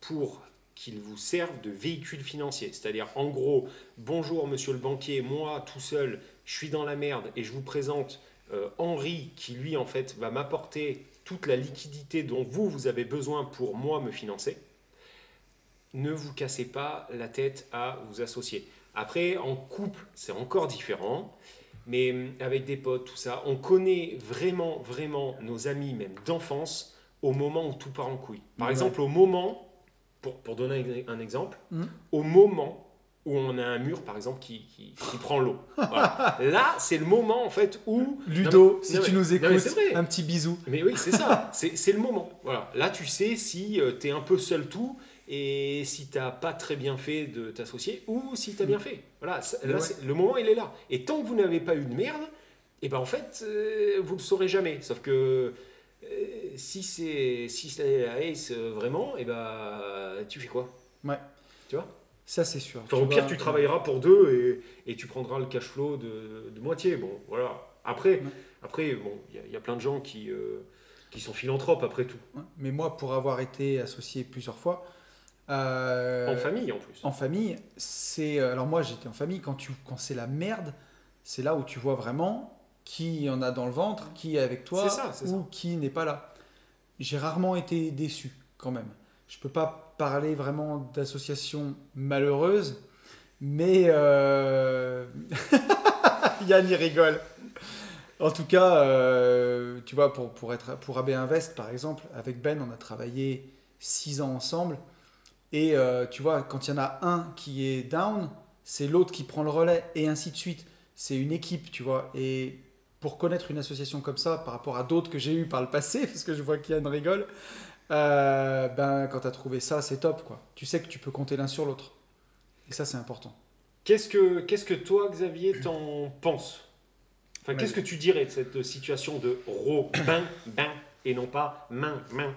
Speaker 2: pour qu'il vous serve de véhicule financier. C'est-à-dire, en gros, bonjour monsieur le banquier, moi tout seul, je suis dans la merde et je vous présente euh, Henri qui, lui, en fait, va m'apporter toute la liquidité dont vous, vous avez besoin pour moi me financer. Ne vous cassez pas la tête à vous associer. Après, en couple, c'est encore différent. Mais hum, avec des potes, tout ça, on connaît vraiment, vraiment nos amis, même d'enfance, au moment où tout part en couille. Par
Speaker 1: Ouais.
Speaker 2: exemple, au moment, pour, pour donner un- exemple,
Speaker 1: Mhm.
Speaker 2: au moment où on a un mur, par exemple, qui, qui, qui prend l'eau. Voilà. Là, c'est le moment, en fait, où...
Speaker 1: Ludo,
Speaker 2: Non, mais-
Speaker 1: si
Speaker 2: non,
Speaker 1: tu
Speaker 2: mais-
Speaker 1: nous écoutes, un petit bisou.
Speaker 2: Mais oui, c'est ça, c'est c'est le moment. Voilà. Là, tu sais si tu es un peu seul tout et si tu pas très bien fait de t'associer ou si tu as bien fait. Voilà, là,
Speaker 1: Ouais.
Speaker 2: le moment, il est là. Et tant que vous n'avez pas eu de merde, et ben en fait, euh, vous le saurez jamais. Sauf que euh, si c'est si c'est la Ace euh, vraiment, et ben tu fais quoi?
Speaker 1: Ouais.
Speaker 2: Tu vois?
Speaker 1: Ça, c'est sûr.
Speaker 2: Enfin, au pire,
Speaker 1: vois,
Speaker 2: tu travailleras pour deux et, et tu prendras le cash flow de, de moitié. Bon, voilà. Après,
Speaker 1: Ouais.
Speaker 2: après bon, il y a- il y, a plein de gens qui, euh, qui sont philanthropes après tout.
Speaker 1: Ouais. Mais moi, pour avoir été associé plusieurs fois, euh,
Speaker 2: En famille en plus.
Speaker 1: en famille, c'est. Alors, moi, j'étais en famille. Quand, tu... quand c'est la merde, c'est là où tu vois vraiment qui en a dans le ventre, qui est avec toi
Speaker 2: ça,
Speaker 1: ou qui n'est pas là. J'ai rarement été déçu, quand même. Je peux pas parler vraiment d'association malheureuse, mais. euh, Yann, il rigole. En tout cas, euh, tu vois, pour, pour, être, pour AB Invest, par exemple, avec Ben, on a travaillé six ans ensemble. Et euh, tu vois, quand il y en a un qui est down, c'est l'autre qui prend le relais, et ainsi de suite. C'est une équipe, tu vois. Et pour connaître une association comme ça, par rapport à d'autres que j'ai eues par le passé, parce que je vois qu'Yann rigole, euh, ben, quand tu as trouvé ça, c'est top, quoi. Tu sais que tu peux compter l'un sur l'autre. Et ça, c'est important.
Speaker 2: Qu'est-ce que, qu'est-ce que toi, Xavier, t'en penses? Enfin, qu'est-ce que tu dirais de cette situation de Robin, ben, et non pas main, main?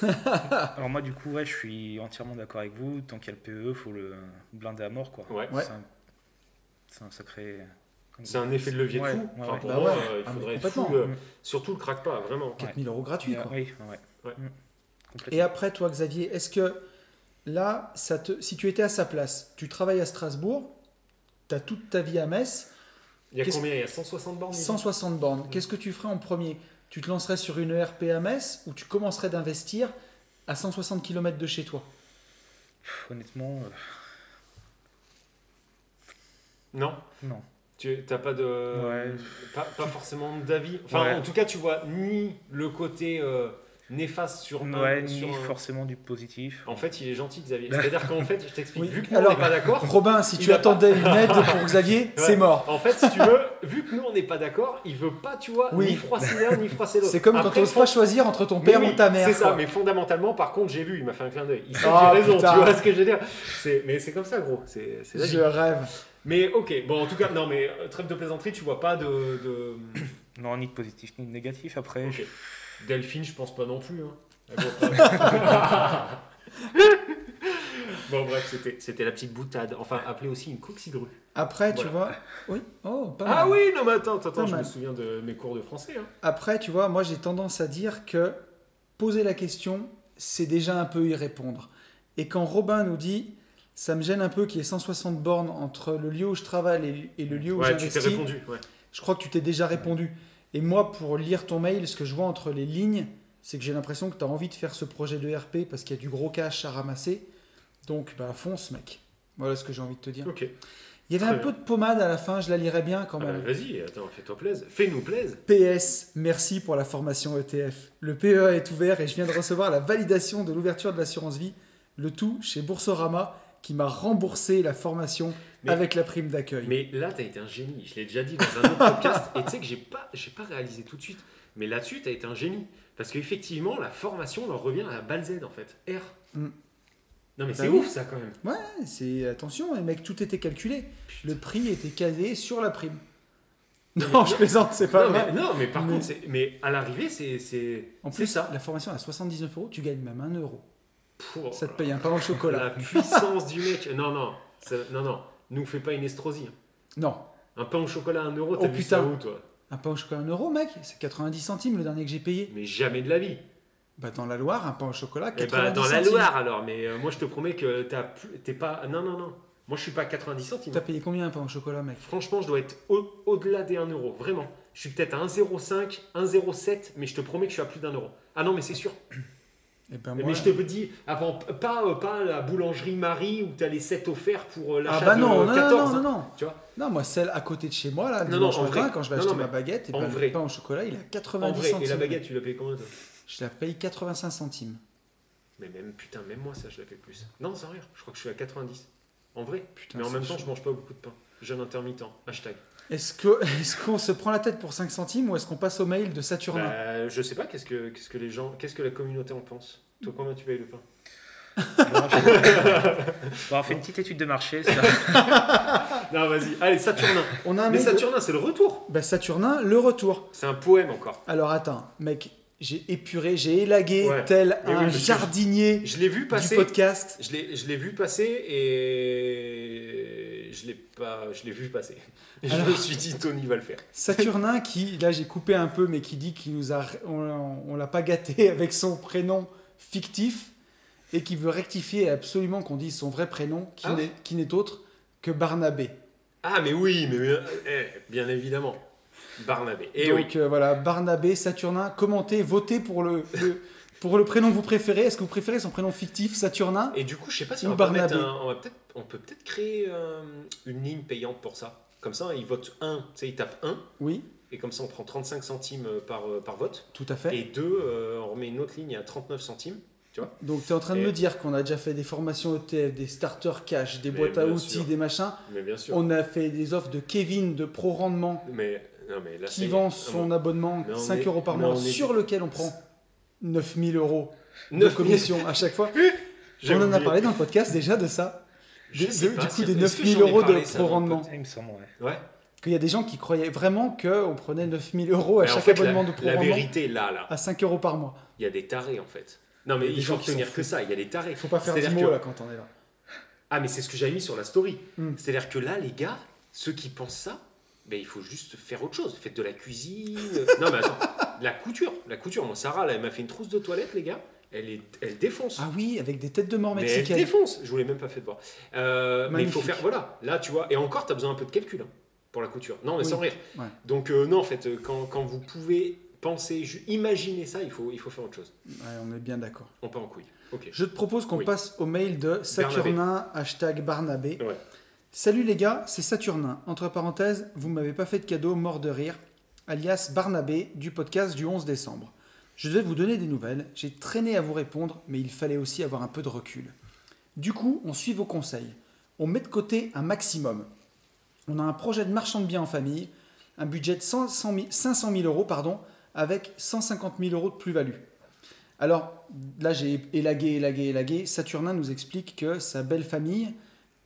Speaker 3: Alors moi du coup ouais je suis entièrement d'accord avec vous, tant qu'il y a le PE, faut le blinder à mort quoi.
Speaker 2: Ouais.
Speaker 1: Ouais.
Speaker 3: C'est un, c'est un sacré...
Speaker 2: C'est un effet de levier de
Speaker 3: Ouais,
Speaker 2: fou.
Speaker 3: ouais,
Speaker 2: Enfin, pour
Speaker 1: Bah
Speaker 2: moi,
Speaker 1: ouais.
Speaker 2: euh, il
Speaker 1: Ah,
Speaker 2: faudrait être fou. euh,
Speaker 3: Mm.
Speaker 2: surtout le craque pas, vraiment.
Speaker 1: 4000 euros gratuits, quoi.
Speaker 3: Oui, ouais.
Speaker 2: Ouais.
Speaker 3: Mm.
Speaker 1: Et après, toi, Xavier, est-ce que là, ça te, si tu étais à sa place, tu travailles à Strasbourg, tu as toute ta vie à Metz,
Speaker 2: Il y a combien? Il y a 160 bornes ici
Speaker 1: 160 bornes, qu'est-ce que tu ferais en premier? Tu te lancerais sur une ERP à Metz ou tu commencerais d'investir à 160 km de chez toi?
Speaker 3: Honnêtement, euh,
Speaker 2: Non
Speaker 3: non.
Speaker 2: Tu n'as pas de.
Speaker 3: Ouais.
Speaker 2: Pas, pas forcément d'avis. Enfin,
Speaker 3: Ouais.
Speaker 2: en tout cas, tu vois ni le côté euh, néfaste sur un.
Speaker 3: Ouais,
Speaker 2: sur
Speaker 3: ni
Speaker 2: un-
Speaker 3: forcément du positif.
Speaker 2: En fait, il est gentil, Xavier. C'est-à-dire qu'en fait, je t'explique.
Speaker 1: Oui.
Speaker 2: Vu que nous,
Speaker 1: Alors-
Speaker 2: on n'est pas d'accord.
Speaker 1: Robin, si tu attendais une aide pour Xavier, c'est mort.
Speaker 2: En fait, si tu veux, vu que nous on n'est pas d'accord, il veut pas, tu vois,
Speaker 1: Oui.
Speaker 2: ni froisser l'un ni froisser l'autre.
Speaker 1: C'est comme quand on n'ose pas choisir entre ton père
Speaker 2: oui,
Speaker 1: ou ta mère.
Speaker 2: C'est ça, mais fondamentalement, par contre, j'ai vu, il m'a fait un clin d'œil. Il sait
Speaker 1: Ah,
Speaker 2: que j'ai raison,
Speaker 1: putain.
Speaker 2: tu vois ce que je veux dire C'est- Mais c'est comme ça, gros. C'est c'est la vie.
Speaker 1: Je rêve.
Speaker 2: Mais ok, bon, en tout cas, non, mais euh, trêve de plaisanterie, tu vois pas de. de...
Speaker 3: Non, ni de positif ni de négatif. Après,
Speaker 2: Ok. Delphine, je pense pas non plus. Hein. Bon, bref, c'était- la petite boutade. Enfin, appelée aussi une coxigru.
Speaker 1: Après, tu vois. Oui, oh, pas
Speaker 2: Ah
Speaker 1: mal.
Speaker 2: oui, non, mais attends, attends,
Speaker 1: Pas
Speaker 2: je me souviens de mes cours de français. hein.
Speaker 1: Après, tu vois, moi j'ai tendance à dire que poser la question, c'est déjà un peu y répondre. Et quand Robin nous dit, ça me gêne un peu qu'il y ait 160 bornes entre le lieu où je travaille et, le lieu où
Speaker 2: Ouais, tu t'es
Speaker 1: j'investis,
Speaker 2: répondu. Ouais.
Speaker 1: je crois que tu t'es déjà répondu. Et moi, pour lire ton mail, ce que je vois entre les lignes, c'est que j'ai l'impression que tu as envie de faire ce projet de RP parce qu'il y a du gros cash à ramasser. Donc, bah, fonce, mec. Voilà ce que j'ai envie de te dire.
Speaker 2: Ok.
Speaker 1: Il y avait
Speaker 2: Très
Speaker 1: un
Speaker 2: bien.
Speaker 1: peu de pommade à la fin, je la lirais bien quand
Speaker 2: Ah bah,
Speaker 1: même.
Speaker 2: Vas-y, attends, fais-toi plaisir. Fais-nous plaisir.
Speaker 1: PS, merci pour la formation ETF. Le PEA est ouvert et je viens de recevoir la validation de l'ouverture de l'assurance vie. Le tout chez Boursorama qui m'a remboursé la formation
Speaker 2: Mais-
Speaker 1: avec la prime d'accueil.
Speaker 2: Mais là, tu as été un génie. Je l'ai déjà dit dans un autre podcast. Et tu sais que j'ai pas, j'ai pas réalisé tout de suite. Mais là-dessus, tu as été un génie. Parce qu'effectivement, la formation leur revient à la balle Z, en fait. R.
Speaker 1: Mm.
Speaker 2: Non, mais
Speaker 1: Bah
Speaker 2: c'est
Speaker 1: oui.
Speaker 2: ouf, ça, quand même.
Speaker 1: Ouais, c'est attention, les mecs, tout était calculé. Le prix était calé sur la prime.
Speaker 2: Non, mais-
Speaker 1: je plaisante, c'est pas
Speaker 2: non,
Speaker 1: vrai.
Speaker 2: mais, non, mais par
Speaker 1: Mais-
Speaker 2: contre, mais à l'arrivée, c'est, c'est,
Speaker 1: En plus,
Speaker 2: ça.
Speaker 1: la formation à 79 euros, tu gagnes même 1 euro.
Speaker 2: Pouh,
Speaker 1: Ça te paye un pain au
Speaker 2: La
Speaker 1: chocolat.
Speaker 2: puissance du mec. Non, non, ça- non, non. Nous fais pas une estrosie. hein.
Speaker 1: Non,
Speaker 2: Un pain au chocolat à 1 euro, t'as
Speaker 1: Oh,
Speaker 2: vu ça
Speaker 1: putain.
Speaker 2: où, toi?
Speaker 1: Un pain au chocolat 1 euro, mec, c'est 90 centimes le dernier que j'ai payé.
Speaker 2: Mais jamais de la vie.
Speaker 1: Bah, dans la Loire, un pain au chocolat,
Speaker 2: Eh
Speaker 1: 90
Speaker 2: ben, dans la
Speaker 1: centimes.
Speaker 2: Loire alors, mais euh, moi je te promets que t'as plus- t'es pas. Non, non, non. Moi je suis pas à 90 centimes.
Speaker 1: T'as payé combien un pain au chocolat, mec?
Speaker 2: Franchement, je dois être au- au-delà des 1 euro, vraiment. Je suis peut-être à 1,05, 1,07, mais je te promets que je suis à plus d'un euro. Ah non, mais c'est sûr.
Speaker 1: Eh ben,
Speaker 2: Mais je te dis, avant, pas, euh, pas la boulangerie Marie où t'as les 7 offerts pour euh,
Speaker 1: Ah
Speaker 2: l'achat
Speaker 1: bah
Speaker 2: de
Speaker 1: non, non,
Speaker 2: 14.
Speaker 1: non,
Speaker 2: hein.
Speaker 1: non, non.
Speaker 2: Tu vois
Speaker 1: Non, moi, celle à côté de chez moi, là,
Speaker 2: Non, non, en vrai.
Speaker 1: quand je vais
Speaker 2: Non,
Speaker 1: acheter
Speaker 2: non,
Speaker 1: ma baguette, et
Speaker 2: en
Speaker 1: ben,
Speaker 2: vrai.
Speaker 1: le pain au chocolat, il est à 90
Speaker 2: En vrai,
Speaker 1: centimes.
Speaker 2: et la baguette, tu l'as payé combien toi?
Speaker 1: Je la paye 85 centimes.
Speaker 2: Mais même, putain, même moi ça, je la paye plus. Non, sans rire, je crois que je suis à 90. En vrai.
Speaker 1: Putain,
Speaker 2: Mais en même temps, je mange pas beaucoup de pain. Jeune intermittent. Hashtag.
Speaker 1: Est-ce que- est-ce qu'on se prend la tête pour 5 centimes ou est-ce qu'on passe au mail de Saturnin
Speaker 2: Bah, je sais pas, qu'est-ce que, qu'est-ce que les gens, qu'est-ce que la communauté en pense? Toi, combien tu payes le pain?
Speaker 3: Bon, on fait une petite étude de marché. ça.
Speaker 2: Non, vas-y. Allez, Saturnin.
Speaker 1: On a un
Speaker 2: Mais
Speaker 1: de-
Speaker 2: Saturnin, c'est le retour.
Speaker 1: Bah, Saturnin, le retour.
Speaker 2: C'est un poème encore.
Speaker 1: Alors attends, mec, j'ai épuré, j'ai élagué
Speaker 2: Ouais.
Speaker 1: tel un jardinier
Speaker 2: Je l'ai vu
Speaker 1: du
Speaker 2: passer.
Speaker 1: podcast.
Speaker 2: Je l'ai, je l'ai vu passer et je l'ai pas, je l'ai vu passer. Je me suis dit, Tony va le faire.
Speaker 1: Saturnin qui, là j'ai coupé un peu, mais qui dit qu'il nous a, on, on l'a pas gâté avec son prénom fictif et qui veut rectifier absolument qu'on dise son vrai prénom, qui
Speaker 2: Ah
Speaker 1: n'est qui n'est autre que Barnabé.
Speaker 2: Ah, mais oui, mais bien, eh, bien évidemment. Barnabé. Et oui.
Speaker 1: Donc euh, voilà, Barnabé, Saturnin, commentez, votez pour le, le- pour le prénom que vous préférez. Est-ce que vous préférez son prénom fictif, Saturnin
Speaker 2: Et du coup, je sais pas si on, va un- on, va peut-être, on peut peut-être créer euh, une ligne payante pour ça. Comme ça, ils votent 1, tu sais, ils tapent 1,
Speaker 1: Oui,
Speaker 2: et comme ça, on prend 35 centimes euh, par, par vote.
Speaker 1: tout à fait.
Speaker 2: Et 2, on remet une autre ligne à 39 centimes.
Speaker 1: Donc tu es en train de
Speaker 2: Et-
Speaker 1: me dire qu'on a déjà fait des formations ETF, des starter cash, des
Speaker 2: Mais
Speaker 1: boîtes à outils,
Speaker 2: sûr.
Speaker 1: des machins.
Speaker 2: Mais bien sûr.
Speaker 1: On a fait des offres de Kevin de Pro Rendement
Speaker 2: Mais, non, mais là,
Speaker 1: qui vend
Speaker 2: non,
Speaker 1: son abonnement
Speaker 2: mais on
Speaker 1: 5
Speaker 2: est-
Speaker 1: euros par mois
Speaker 2: on est-
Speaker 1: sur lequel on prend 9000 euros de
Speaker 2: 9 000.
Speaker 1: commission à chaque fois. On en a parlé dans le podcast déjà de ça.
Speaker 2: Je
Speaker 1: de-
Speaker 2: sais
Speaker 1: de-
Speaker 2: pas
Speaker 1: du coup, des
Speaker 2: est-ce que
Speaker 1: 9000
Speaker 2: j'en ai
Speaker 1: euros de pro rendement.
Speaker 3: Il me semble, ouais.
Speaker 2: Ouais.
Speaker 1: Qu'il y a des gens qui croyaient vraiment qu'on prenait 9000 euros à
Speaker 2: Mais en
Speaker 1: chaque
Speaker 2: fait,
Speaker 1: abonnement
Speaker 2: la,
Speaker 1: de pro
Speaker 2: la vérité, là, là,
Speaker 1: à 5 euros par mois.
Speaker 2: il y a des tarés en fait. Non, mais
Speaker 1: Il des
Speaker 2: il faut
Speaker 1: sont
Speaker 2: que ça, il y a des tarés.
Speaker 1: Il faut pas faire 10
Speaker 2: C'est-à-dire
Speaker 1: mots
Speaker 2: que-
Speaker 1: là quand on est là.
Speaker 2: Ah, mais c'est ce que j'avais mis sur la story.
Speaker 1: Hmm.
Speaker 2: C'est-à-dire que là, les gars, ceux qui pensent ça, ben, il faut juste faire autre chose. Faites de la cuisine. non, mais attends, la couture. La couture. Moi, Sarah, là, elle m'a fait une trousse de toilette, les gars. Elle, est, elle défonce.
Speaker 1: Ah oui, avec des têtes de mort
Speaker 2: mais elle
Speaker 1: mexicaines.
Speaker 2: défonce. Je vous l'ai même pas fait de voir. Euh, mais il faut faire. Voilà, là, tu vois. Et encore, tu as besoin un peu de calcul hein, pour la couture. Non, mais
Speaker 1: Oui.
Speaker 2: sans rire.
Speaker 1: Ouais.
Speaker 2: Donc, euh, non, en fait, euh, quand, quand vous pouvez penser, imaginer ça, il faut, il faut faire autre chose.
Speaker 1: Ouais, on est bien d'accord.
Speaker 2: On part en couille. Ok.
Speaker 1: Je te propose qu'on
Speaker 2: Oui.
Speaker 1: passe au mail de Saturnin, hashtag Barnabé.
Speaker 2: Ouais.
Speaker 1: Salut les gars, c'est Saturnin. Entre parenthèses, vous m'avez pas fait de cadeau, mort de rire, alias Barnabé du podcast du 11 décembre. Je devais vous donner des nouvelles, j'ai traîné à vous répondre, mais il fallait aussi avoir un peu de recul. Du coup, on suit vos conseils. On met de côté un maximum. On a un projet de marchand de biens en famille, un budget de 100 100 000 500 000 euros, pardon, avec 150 000 euros de plus-value. Alors, là, j'ai élagué, élagué, élagué. Saturnin nous explique que sa belle famille,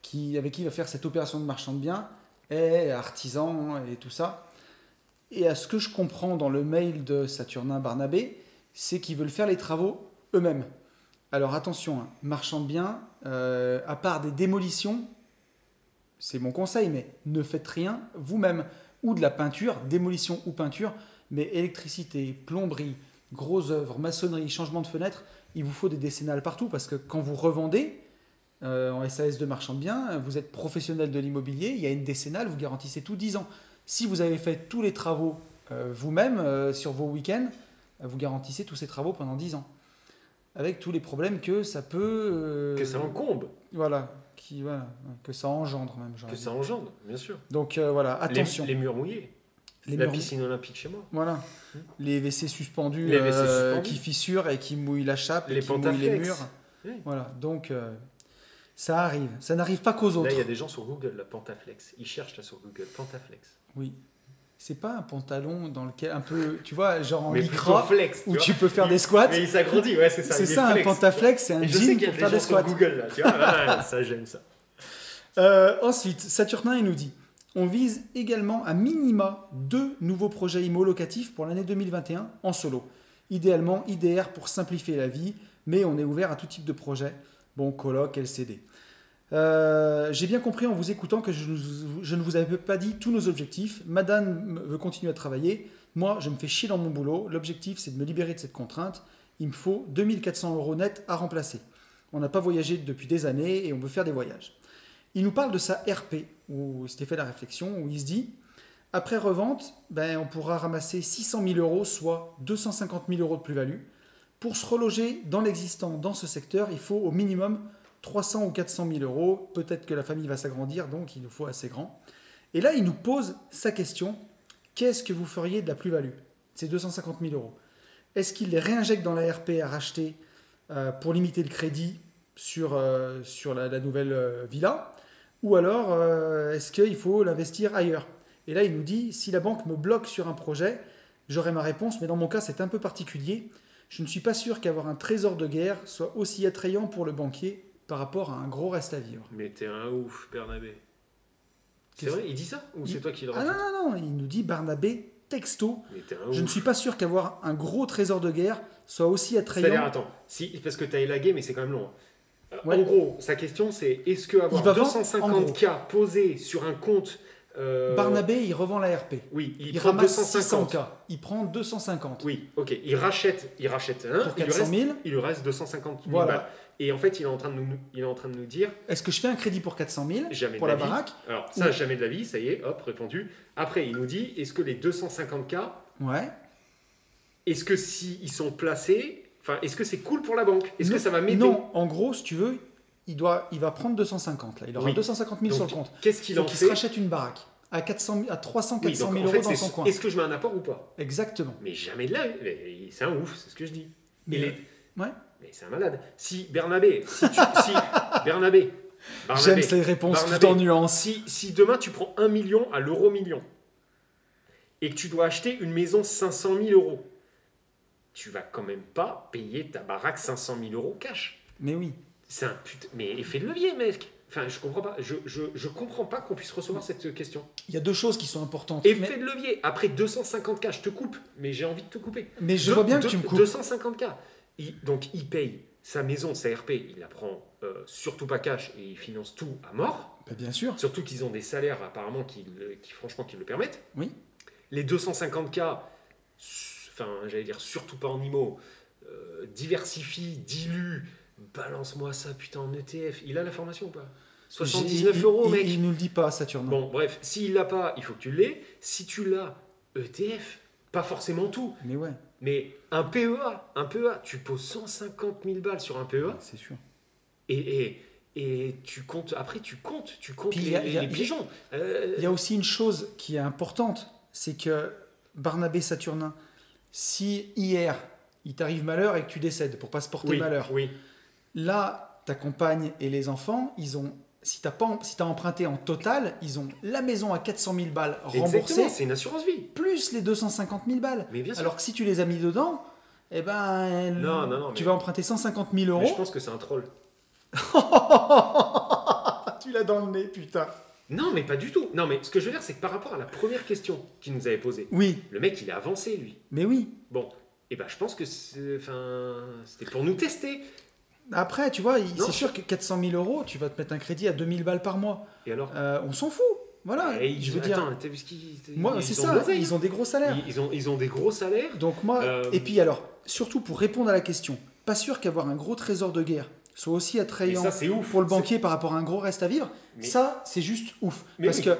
Speaker 1: qui, avec qui il va faire cette opération de marchand de biens, est artisan et tout ça. Et à ce que je comprends dans le mail de Saturnin Barnabé, c'est qu'ils veulent faire les travaux eux-mêmes. Alors attention, hein, marchand de biens, euh, à part des démolitions, c'est mon conseil, mais ne faites rien vous-même. Ou de la peinture, démolition ou peinture, mais électricité, plomberie, grosses œuvres, maçonnerie, changement de fenêtre, il vous faut des décennales partout parce que quand vous revendez euh, en SAS de marchand de biens, vous êtes professionnel de l'immobilier, il y a une décennale, vous garantissez tout 10 ans. Si vous avez fait tous les travaux euh, vous-même euh, sur vos week-ends, vous garantissez tous ces travaux pendant 10 ans. Avec tous les problèmes que ça peut.
Speaker 2: Que ça encombe,
Speaker 1: Voilà, qui, voilà, que ça engendre même.
Speaker 2: que
Speaker 1: dit.
Speaker 2: ça engendre, bien sûr.
Speaker 1: Donc voilà, attention.
Speaker 2: Les, murs mouillés.
Speaker 1: Les
Speaker 2: la
Speaker 1: murs-
Speaker 2: piscine olympique chez moi.
Speaker 1: Voilà. Les WC suspendus,
Speaker 2: Les WC
Speaker 1: euh, qui fissurent et qui mouillent la chape, et
Speaker 2: Les
Speaker 1: qui mouillent les murs.
Speaker 2: Oui.
Speaker 1: Voilà, donc euh, ça arrive. Ça n'arrive pas qu'aux
Speaker 2: Là,
Speaker 1: autres.
Speaker 2: il y a des gens sur Google, la Pantaflex. Ils cherchent là sur Google, Pantaflex.
Speaker 1: Oui. C'est pas un pantalon dans lequel un peu, tu vois, genre en
Speaker 2: mais flex.
Speaker 1: où
Speaker 2: vois.
Speaker 1: tu peux faire des squats.
Speaker 2: Mais il s'agrandit, ouais, c'est ça.
Speaker 1: C'est ça, un
Speaker 2: flex,
Speaker 1: pantaflex, c'est un
Speaker 2: je sais
Speaker 1: jean
Speaker 2: qu'il y a
Speaker 1: pour
Speaker 2: des
Speaker 1: faire
Speaker 2: gens
Speaker 1: des
Speaker 2: sur
Speaker 1: squats.
Speaker 2: Google, là, tu vois. Ah, ça, j'aime ça.
Speaker 1: Euh, ensuite, Saturnin, il nous dit on vise également à minima deux nouveaux projets IMO locatifs pour l'année 2021 en solo. Idéalement, IDR pour simplifier la vie, mais on est ouvert à tout type de projet. Bon, coloc, LCD. Euh, J'ai bien compris en vous écoutant que je, ne vous avais pas dit tous nos objectifs. Madame veut continuer à travailler. Moi, je me fais chier dans mon boulot. L'objectif, c'est de me libérer de cette contrainte. Il me faut 2400 euros net à remplacer. On n'a pas voyagé depuis des années et on veut faire des voyages. Il nous parle de sa RP, où s'était fait la réflexion, où il se dit après revente, ben, on pourra ramasser 600 000 euros, soit 250 000 euros de plus-value. Pour se reloger dans l'existant dans ce secteur, il faut au minimum 300 ou 400 000 euros. Peut-être que la famille va s'agrandir, donc il nous faut assez grand. Et là, il nous pose sa question qu'est-ce que vous feriez de la plus-value Ces 250 000 euros? Est-ce qu'il les réinjecte dans la RP à racheter euh, pour limiter le crédit sur, euh, sur la, nouvelle euh, villa? Ou alors, est-ce qu'il faut l'investir ailleurs? Et là, il nous dit, si la banque me bloque sur un projet, j'aurai ma réponse, mais dans mon cas, c'est un peu particulier. Je ne suis pas sûr qu'avoir un trésor de guerre soit aussi attrayant pour le banquier par rapport à un gros reste à vivre.
Speaker 2: Mais t'es un ouf, Bernabé. C'est vrai, il dit ça Ou
Speaker 1: Il-
Speaker 2: c'est toi qui le
Speaker 1: Ah non,
Speaker 2: rajoute
Speaker 1: non, non, il nous dit Barnabé texto.
Speaker 2: Mais t'es un
Speaker 1: Je ne suis pas sûr qu'avoir un gros trésor de guerre soit aussi
Speaker 2: C'est-à-dire,
Speaker 1: attrayant.
Speaker 2: attends, si, parce que t'as élagué, mais c'est quand même long. Euh,
Speaker 1: Ouais.
Speaker 2: En gros, sa question c'est est-ce que avoir
Speaker 1: Il va vendre- en
Speaker 2: 250K posé sur un compte. Euh,
Speaker 1: Barnabé, il revend la RP.
Speaker 2: Oui, il,
Speaker 1: Il,
Speaker 2: prend
Speaker 1: ramasse
Speaker 2: 250.
Speaker 1: 600K. Il prend 250.
Speaker 2: Oui, ok. Il rachète, il rachète un.
Speaker 1: Pour
Speaker 2: il, lui
Speaker 1: 400
Speaker 2: reste,
Speaker 1: 000.
Speaker 2: il lui reste 250 000
Speaker 1: Voilà.
Speaker 2: balles. Et en fait, il est en train de nous, il est en train de nous dire
Speaker 1: Est-ce que je fais un crédit pour 400 000
Speaker 2: jamais
Speaker 1: pour
Speaker 2: de
Speaker 1: la baraque
Speaker 2: Alors, ça,
Speaker 1: Ou-
Speaker 2: jamais de la vie, ça y est, hop, répondu. Après, il nous dit est-ce que les 250K,
Speaker 1: Ouais.
Speaker 2: est-ce que si ils sont placés, enfin, est-ce que c'est cool pour la banque? Est-ce que ça va m'aider?
Speaker 1: Non, en gros, si tu veux, il, doit, il va prendre 250. Là. Il aura
Speaker 2: Oui.
Speaker 1: 250 000
Speaker 2: Donc,
Speaker 1: sur le compte.
Speaker 2: Qu'est-ce qu'il
Speaker 1: Il
Speaker 2: en
Speaker 1: qu'il
Speaker 2: fait
Speaker 1: se rachète une baraque à, 400 000 à 300
Speaker 2: Oui,
Speaker 1: 400
Speaker 2: donc,
Speaker 1: 000
Speaker 2: en
Speaker 1: euros dans son coin.
Speaker 2: Est-ce que je mets un apport ou pas?
Speaker 1: Exactement.
Speaker 2: Mais jamais de là. C'est un ouf, c'est ce que je dis.
Speaker 1: Mais,
Speaker 2: Et les-
Speaker 1: ouais.
Speaker 2: Mais c'est un malade. Si Bernabé, si, tu, si Bernabé,
Speaker 1: J'aime ces réponses
Speaker 2: Barnabé,
Speaker 1: tout en nuances.
Speaker 2: si, si demain tu prends 1 million à l'euro million et que tu dois acheter une maison 500 000 euros, tu vas quand même pas payer ta baraque 500 000 euros cash.
Speaker 1: Mais oui.
Speaker 2: C'est un putain. Mais effet de levier, mec. Enfin, je comprends pas. Je, je, je comprends pas qu'on puisse recevoir cette question.
Speaker 1: Il y a deux choses qui sont importantes.
Speaker 2: Effet
Speaker 1: Mais,
Speaker 2: de levier. Après 250K, je te coupe, mais j'ai envie de te couper.
Speaker 1: mais je
Speaker 2: Deux-
Speaker 1: vois bien que tu me coupes.
Speaker 2: 250K. Il- donc il paye sa maison, sa RP, il la prend euh, surtout pas cash et il finance tout à mort.
Speaker 1: Bah, bien sûr.
Speaker 2: Surtout qu'ils ont des salaires apparemment qui, le- qui franchement qui le permettent.
Speaker 1: Oui.
Speaker 2: Les 250K, su- enfin j'allais dire surtout pas en IMO, euh, diversifie, dilue, balance-moi ça putain en ETF. Il a la formation ou pas? 79
Speaker 1: Il-
Speaker 2: euros mec.
Speaker 1: Il, il nous le dit pas, Saturne.
Speaker 2: Bon bref, s'il l'a pas, il faut que tu l'aies. Si tu l'as, ETF, pas forcément tout.
Speaker 1: Mais ouais,
Speaker 2: Mais un PEA, un PEA, tu poses 150 000 balles sur un PEA
Speaker 1: c'est sûr.
Speaker 2: et, et, et tu comptes, après tu comptes, tu comptes les,
Speaker 1: il y a-
Speaker 2: les pigeons. Euh,
Speaker 1: Il y a aussi une chose qui est importante, c'est que Barnabé Saturnin, si hier il t'arrive malheur et que tu décèdes pour pas se porter
Speaker 2: oui,
Speaker 1: malheur,
Speaker 2: oui,
Speaker 1: là ta compagne et les enfants, ils ont, si t'as pas, si t'as emprunté en total, ils ont la maison à 400 000 balles remboursée,
Speaker 2: c'est une assurance vie.
Speaker 1: plus les 250 000 balles.
Speaker 2: Mais bien sûr.
Speaker 1: Alors que si tu les as mis dedans, eh ben,
Speaker 2: Non, non, non,
Speaker 1: tu
Speaker 2: mais-
Speaker 1: vas emprunter 150 000
Speaker 2: Mais je
Speaker 1: euros.
Speaker 2: pense que c'est un troll.
Speaker 1: tu l'as dans le nez, putain.
Speaker 2: Non, mais pas du tout. Non, mais ce que je veux dire, c'est que par rapport à la première question qu'il nous avait posée,
Speaker 1: Oui,
Speaker 2: le mec, il a avancé, lui.
Speaker 1: mais oui.
Speaker 2: Bon, et ben je pense que c'était pour nous tester.
Speaker 1: Après, tu vois, c'est sûr que 400 000 euros, tu vas te mettre un crédit à 2000 balles par mois.
Speaker 2: Et alors
Speaker 1: Euh, on s'en fout. Voilà.
Speaker 2: Et
Speaker 1: je veux
Speaker 2: attends,
Speaker 1: dire,
Speaker 2: t'as vu ce qu'ils.
Speaker 1: moi, c'est ça.
Speaker 2: l'oseille.
Speaker 1: Ils ont des gros salaires.
Speaker 2: Ils, ils ont, ils ont des gros salaires.
Speaker 1: Donc moi,
Speaker 2: Euh,
Speaker 1: et puis alors, surtout pour répondre à la question, pas sûr qu'avoir un gros trésor de guerre soit aussi attrayant
Speaker 2: ça, c'est ouf.
Speaker 1: pour le banquier par rapport à un gros reste à vivre.
Speaker 2: Mais-
Speaker 1: Ça, c'est juste ouf.
Speaker 2: Mais
Speaker 1: Parce
Speaker 2: oui.
Speaker 1: que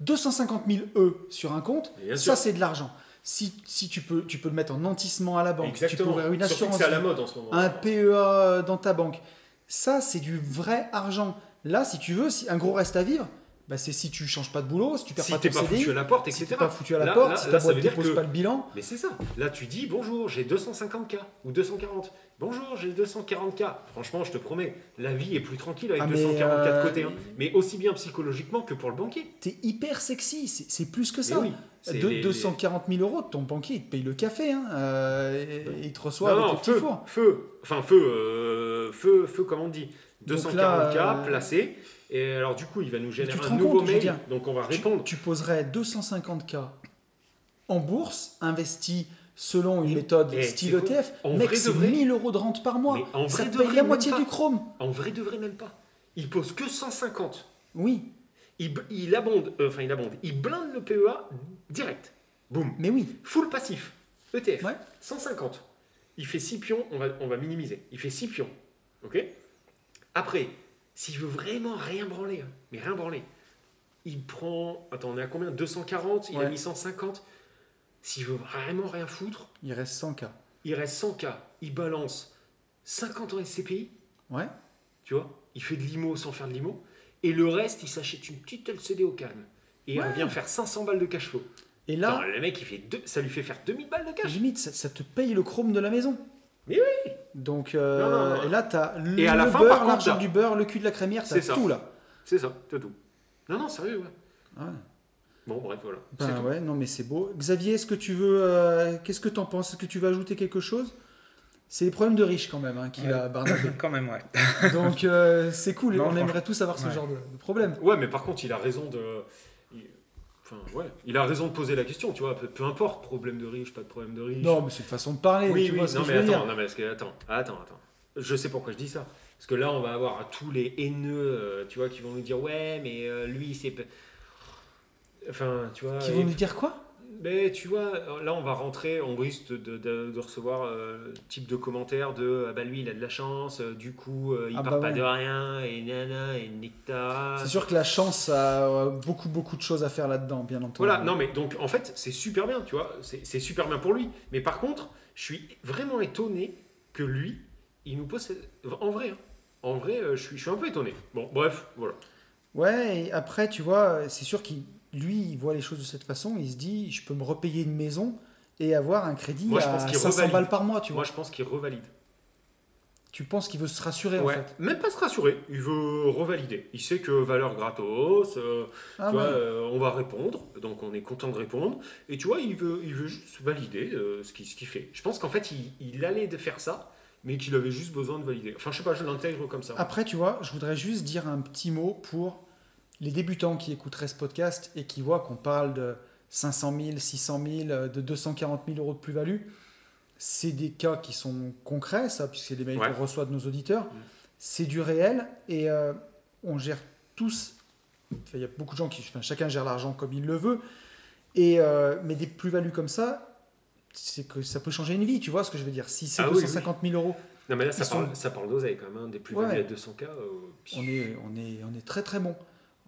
Speaker 1: 250 000 E sur un compte, ça c'est de l'argent. Si, si tu peux, tu peux le mettre en nantissement à la banque, tu peux ouvrir une assurance,
Speaker 2: à la mode en ce moment.
Speaker 1: un PEA dans ta banque. Ça, c'est du vrai argent. Là, si tu veux, si un gros reste à vivre, bah, c'est si tu changes pas de boulot, si tu perds
Speaker 2: si
Speaker 1: pas ton
Speaker 2: pas
Speaker 1: CDI,
Speaker 2: foutu à la porte,
Speaker 1: si
Speaker 2: etc.
Speaker 1: t'es pas foutu à la
Speaker 2: Là-
Speaker 1: porte,
Speaker 2: là-
Speaker 1: si ta
Speaker 2: ça
Speaker 1: boîte
Speaker 2: veut dire
Speaker 1: dépose
Speaker 2: que-
Speaker 1: pas le bilan.
Speaker 2: Mais c'est ça. Là, tu dis bonjour, j'ai 250K ou 240. Bonjour, j'ai 240K. Franchement, je te promets, la vie est plus tranquille avec
Speaker 1: Ah, mais,
Speaker 2: 240K de
Speaker 1: euh,
Speaker 2: côté. hein. Mais aussi bien psychologiquement que pour le banquier.
Speaker 1: T'es hyper sexy, c'est plus que ça.
Speaker 2: oui, c'est
Speaker 1: De,
Speaker 2: les-
Speaker 1: 240 000 euros, ton banquier, il te paye le café, hein, euh, et- il te reçoit
Speaker 2: Non,
Speaker 1: avec
Speaker 2: non,
Speaker 1: le petit
Speaker 2: feu,
Speaker 1: four.
Speaker 2: feu, enfin feu, euh, feu, feu, comme on dit.
Speaker 1: Donc
Speaker 2: 240K
Speaker 1: là, euh,
Speaker 2: placé. Et alors, du coup, il va nous générer un nouveau
Speaker 1: compte,
Speaker 2: mail.
Speaker 1: dire,
Speaker 2: Donc, on va répondre.
Speaker 1: tu poserais 250K en bourse, investi selon une méthode
Speaker 2: et
Speaker 1: style
Speaker 2: quoi
Speaker 1: ETF.
Speaker 2: En
Speaker 1: Mec,
Speaker 2: vrai de
Speaker 1: c'est
Speaker 2: vrai
Speaker 1: 1000 euros de rente par mois.
Speaker 2: En
Speaker 1: Ça
Speaker 2: vrai
Speaker 1: te paye la moitié du chrome.
Speaker 2: En vrai de vrai, même pas. Il pose que 150.
Speaker 1: Oui,
Speaker 2: Il, il abonde, euh, enfin, il abonde. Il blinde le PEA direct. Boum.
Speaker 1: mais oui.
Speaker 2: Full passif. ETF.
Speaker 1: Ouais.
Speaker 2: 150. Il fait 6 pions, on va, on va minimiser. Il fait 6 pions. OK? Après, s'il veut vraiment rien branler, hein, mais rien branler, il prend. Attends, on est à combien? 240 Il a mis 150. S'il veut vraiment rien foutre,
Speaker 1: Il reste 100K.
Speaker 2: il reste 100K. Il balance 50 en SCPI.
Speaker 1: Ouais.
Speaker 2: Tu vois? Il fait de l'IMO sans faire de l'IMO. Et le reste, il s'achète une petite LCD au calme. Et il revient faire 500 balles de cash flow.
Speaker 1: Et là,
Speaker 2: Attends, le mec, il fait deux, ça lui fait faire 2000 balles de cash.
Speaker 1: limite, ça, ça te paye le chrome de la maison.
Speaker 2: Mais
Speaker 1: oui Donc, euh,
Speaker 2: Non, non, non.
Speaker 1: et là, t'as le
Speaker 2: Et à la fin,
Speaker 1: beurre, l'argent
Speaker 2: t'as-
Speaker 1: du beurre, le cul de la crémière, t'as
Speaker 2: C'est ça.
Speaker 1: tout là.
Speaker 2: C'est ça, c'est tout. Non, non, sérieux, ouais.
Speaker 1: Ouais.
Speaker 2: Bon, bref, voilà.
Speaker 1: Ben ouais, non mais c'est beau. Xavier, est-ce que tu veux, euh, qu'est-ce que t'en penses? Est-ce que tu veux ajouter quelque chose? C'est les problèmes de riches quand même hein, qu'il
Speaker 3: Ouais.
Speaker 1: a Barnabé.
Speaker 3: Quand même, ouais.
Speaker 1: Donc euh, c'est cool.
Speaker 3: Non,
Speaker 1: On aimerait tous avoir ce
Speaker 3: Ouais.
Speaker 1: genre de, de problème.
Speaker 2: Ouais, mais par contre, il a raison de. Enfin, ouais, il a raison de poser la question, tu vois. Peu, peu importe, problème de riche, pas de problème de riche.
Speaker 1: Non, mais c'est une façon de parler.
Speaker 2: oui,
Speaker 1: tu
Speaker 2: oui,
Speaker 1: vois
Speaker 2: non, mais attends,
Speaker 1: dire.
Speaker 2: non, mais que, attends, attends, attends. Je sais pourquoi je dis ça. Parce que là, on va avoir tous les haineux, euh, tu vois, qui vont nous dire, ouais, mais euh, lui, c'est. Enfin, tu vois.
Speaker 1: Qui
Speaker 2: et-
Speaker 1: vont nous dire quoi?
Speaker 2: Mais tu vois, là on va rentrer, on risque de, de- de recevoir euh, type de commentaires de ah bah lui il a de la chance, euh, du coup euh, il
Speaker 1: Ah
Speaker 2: part
Speaker 1: bah
Speaker 2: pas
Speaker 1: ouais.
Speaker 2: de rien, et nana, et nicta.
Speaker 1: C'est sûr que la chance a euh, beaucoup beaucoup de choses à faire là-dedans, bien entendu.
Speaker 2: Voilà, non mais donc en fait c'est super bien, tu vois, c'est super bien pour lui. Mais par contre, je suis vraiment étonné que lui, il nous pose. En vrai, hein. en vrai, je suis, je suis un peu étonné. Bon, bref, voilà.
Speaker 1: Ouais, et après, tu vois, c'est sûr qu'il lui, il voit les choses de cette façon. Il se dit, je peux me repayer une maison et avoir un crédit
Speaker 2: Moi, je
Speaker 1: à
Speaker 2: pense qu'il
Speaker 1: 500
Speaker 2: revalide.
Speaker 1: balles par mois, tu vois.
Speaker 2: Moi je pense qu'il revalide.
Speaker 1: Tu penses qu'il veut se rassurer
Speaker 2: Ouais,
Speaker 1: en fait
Speaker 2: même pas se rassurer, il veut revalider. Il sait que valeur gratos, euh,
Speaker 1: Ah
Speaker 2: tu vois,
Speaker 1: ouais.
Speaker 2: euh, on va répondre, donc on est content de répondre. Et tu vois, il veut, il veut juste valider euh, ce qu'il ce qu'il fait. Je pense qu'en fait, il, il allait de faire ça, mais qu'il avait juste besoin de valider. Enfin, je sais pas, je l'intègre comme ça.
Speaker 1: Après, tu vois, je voudrais juste dire un petit mot pour les débutants qui écouteraient ce podcast et qui voient qu'on parle de 500 000, 600 000, euh, de 240 000 euros de plus-value. C'est des cas qui sont concrets, ça, puisque c'est des mails
Speaker 2: Ouais.
Speaker 1: qu'on reçoit de nos auditeurs. C'est du réel et euh, on gère tous. Il y a beaucoup de gens qui. enfin, chacun gère l'argent comme il le veut. Et, euh, mais des plus-values comme ça, c'est que ça peut changer une vie, tu vois ce que je veux dire. Si c'est
Speaker 2: Ah oui,
Speaker 1: 250 000 euros,
Speaker 2: non, mais là, ça parle, ça parle d'oseille quand même, hein, des plus-values
Speaker 1: Ouais.
Speaker 2: à 200K. euh,
Speaker 1: on est, on est, on est très très bon.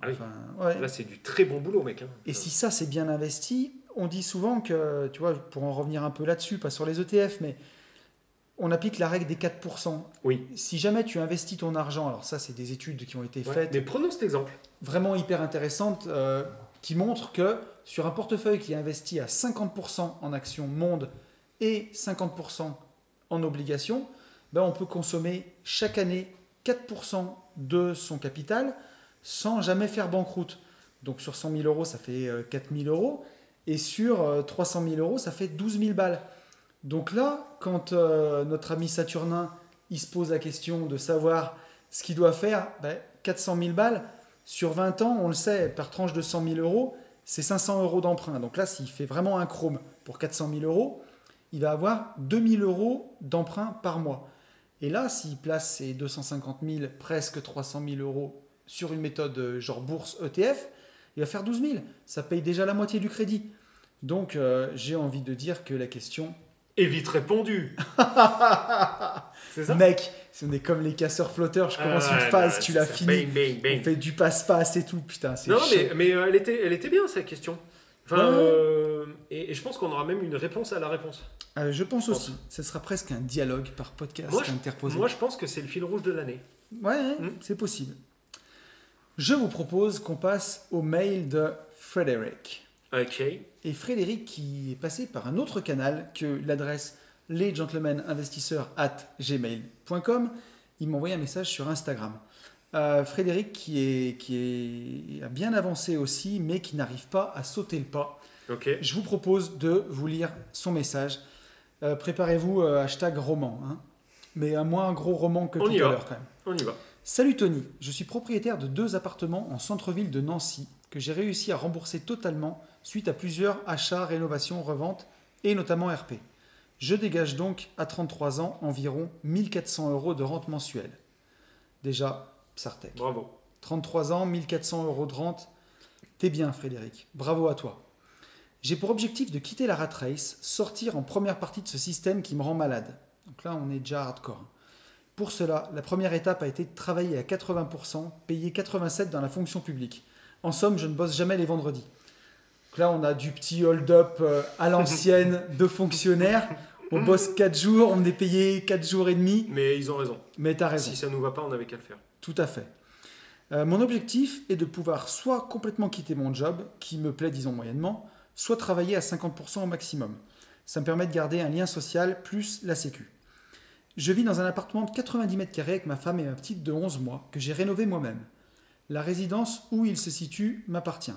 Speaker 2: Ah oui.
Speaker 1: Enfin, ouais.
Speaker 2: Là, c'est du très bon boulot, mec. hein.
Speaker 1: Et si ça c'est bien investi, on dit souvent que, tu vois, pour en revenir un peu là-dessus, pas sur les ETF, mais on applique la règle des 4%.
Speaker 2: Oui.
Speaker 1: Si jamais tu investis ton argent, alors ça c'est des études qui ont été
Speaker 2: Ouais.
Speaker 1: faites,
Speaker 2: Mais prenons cet exemple.
Speaker 1: vraiment hyper intéressantes, euh, qui montrent que sur un portefeuille qui est investi à 50% en actions monde et 50% en obligations, ben on peut consommer chaque année 4% de son capital sans jamais faire banqueroute. Donc sur 100 000 euros, ça fait 4 000 euros. Et sur euh, 300 000 euros, ça fait 12 000 balles. Donc là, quand euh, notre ami Saturnin, il se pose la question de savoir ce qu'il doit faire, ben, 400 000 balles, sur 20 ans, on le sait, par tranche de 100 000 euros, c'est 500 euros d'emprunt. Donc là, s'il fait vraiment un chrome pour 400 000 euros, il va avoir 2000 euros d'emprunt par mois. Et là, s'il place ses 250 000, presque 300 000 euros sur une méthode euh, genre bourse ETF, il va faire 12 000. Ça paye déjà la moitié du crédit. Donc, euh, j'ai envie de dire que la question.
Speaker 2: Et vite répondu. c'est ça
Speaker 1: Mec, si on est comme les casseurs flotteurs, je commence
Speaker 2: Ah,
Speaker 1: une phase, tu l'as fini.
Speaker 2: Bang, bang, bang.
Speaker 1: On fait du passe-passe et tout. Putain, c'est
Speaker 2: Non,
Speaker 1: chaud.
Speaker 2: mais, mais euh, elle, était, elle était bien cette question. Enfin,
Speaker 1: Ouais, ouais.
Speaker 2: euh, et, et je pense qu'on aura même une réponse à la réponse.
Speaker 1: Euh, je pense
Speaker 2: pense.
Speaker 1: aussi. Ce sera presque un dialogue par podcast
Speaker 2: Moi, je-
Speaker 1: interposé.
Speaker 2: Moi, je pense que c'est le fil rouge de l'année.
Speaker 1: Ouais, ouais,
Speaker 2: Mm.
Speaker 1: c'est possible. Je vous propose qu'on passe au mail de Frédéric.
Speaker 2: Ok.
Speaker 1: Et Frédéric, qui est passé par un autre canal que l'adresse lesgentlemeninvestisseurs at gmail.com, il m'a envoyé un message sur Instagram. Euh, Frédéric, qui, est, qui est, a bien avancé aussi, mais qui n'arrive pas à sauter le pas.
Speaker 2: Ok.
Speaker 1: Je vous propose de vous lire son message. Euh, Préparez-vous, euh, hashtag roman. hein. Mais un moins gros roman que
Speaker 2: On
Speaker 1: tout à l'heure quand même.
Speaker 2: On y va.
Speaker 1: Salut Tony, je suis propriétaire de deux appartements en centre-ville de Nancy que j'ai réussi à rembourser totalement suite à plusieurs achats, rénovations, reventes et notamment RP. Je dégage donc à 33 ans environ 1400 euros de rente mensuelle. Déjà, Sartec.
Speaker 2: Bravo.
Speaker 1: 33 ans, 1400 euros de rente. T'es bien Frédéric, bravo à toi. J'ai pour objectif de quitter la rat race, sortir en première partie de ce système qui me rend malade. Donc là, on est déjà hardcore. Pour cela, la première étape a été de travailler à 80%, payer 87% dans la fonction publique. En somme, je ne bosse jamais les vendredis. Donc là, on a du petit hold-up euh, à l'ancienne de fonctionnaires. On bosse 4 jours, on est payé 4 jours et demi.
Speaker 2: Mais ils ont raison.
Speaker 1: Mais t'as raison.
Speaker 2: Si ça nous va pas, on avait qu'à le faire.
Speaker 1: Tout à fait. Euh, mon objectif est de pouvoir soit complètement quitter mon job, qui me plaît disons moyennement, soit travailler à 50% au maximum. Ça me permet de garder un lien social plus la sécu. Je vis dans un appartement de 90 mètres carrés avec ma femme et ma petite de 11 mois que j'ai rénové moi-même. La résidence où il se situe m'appartient.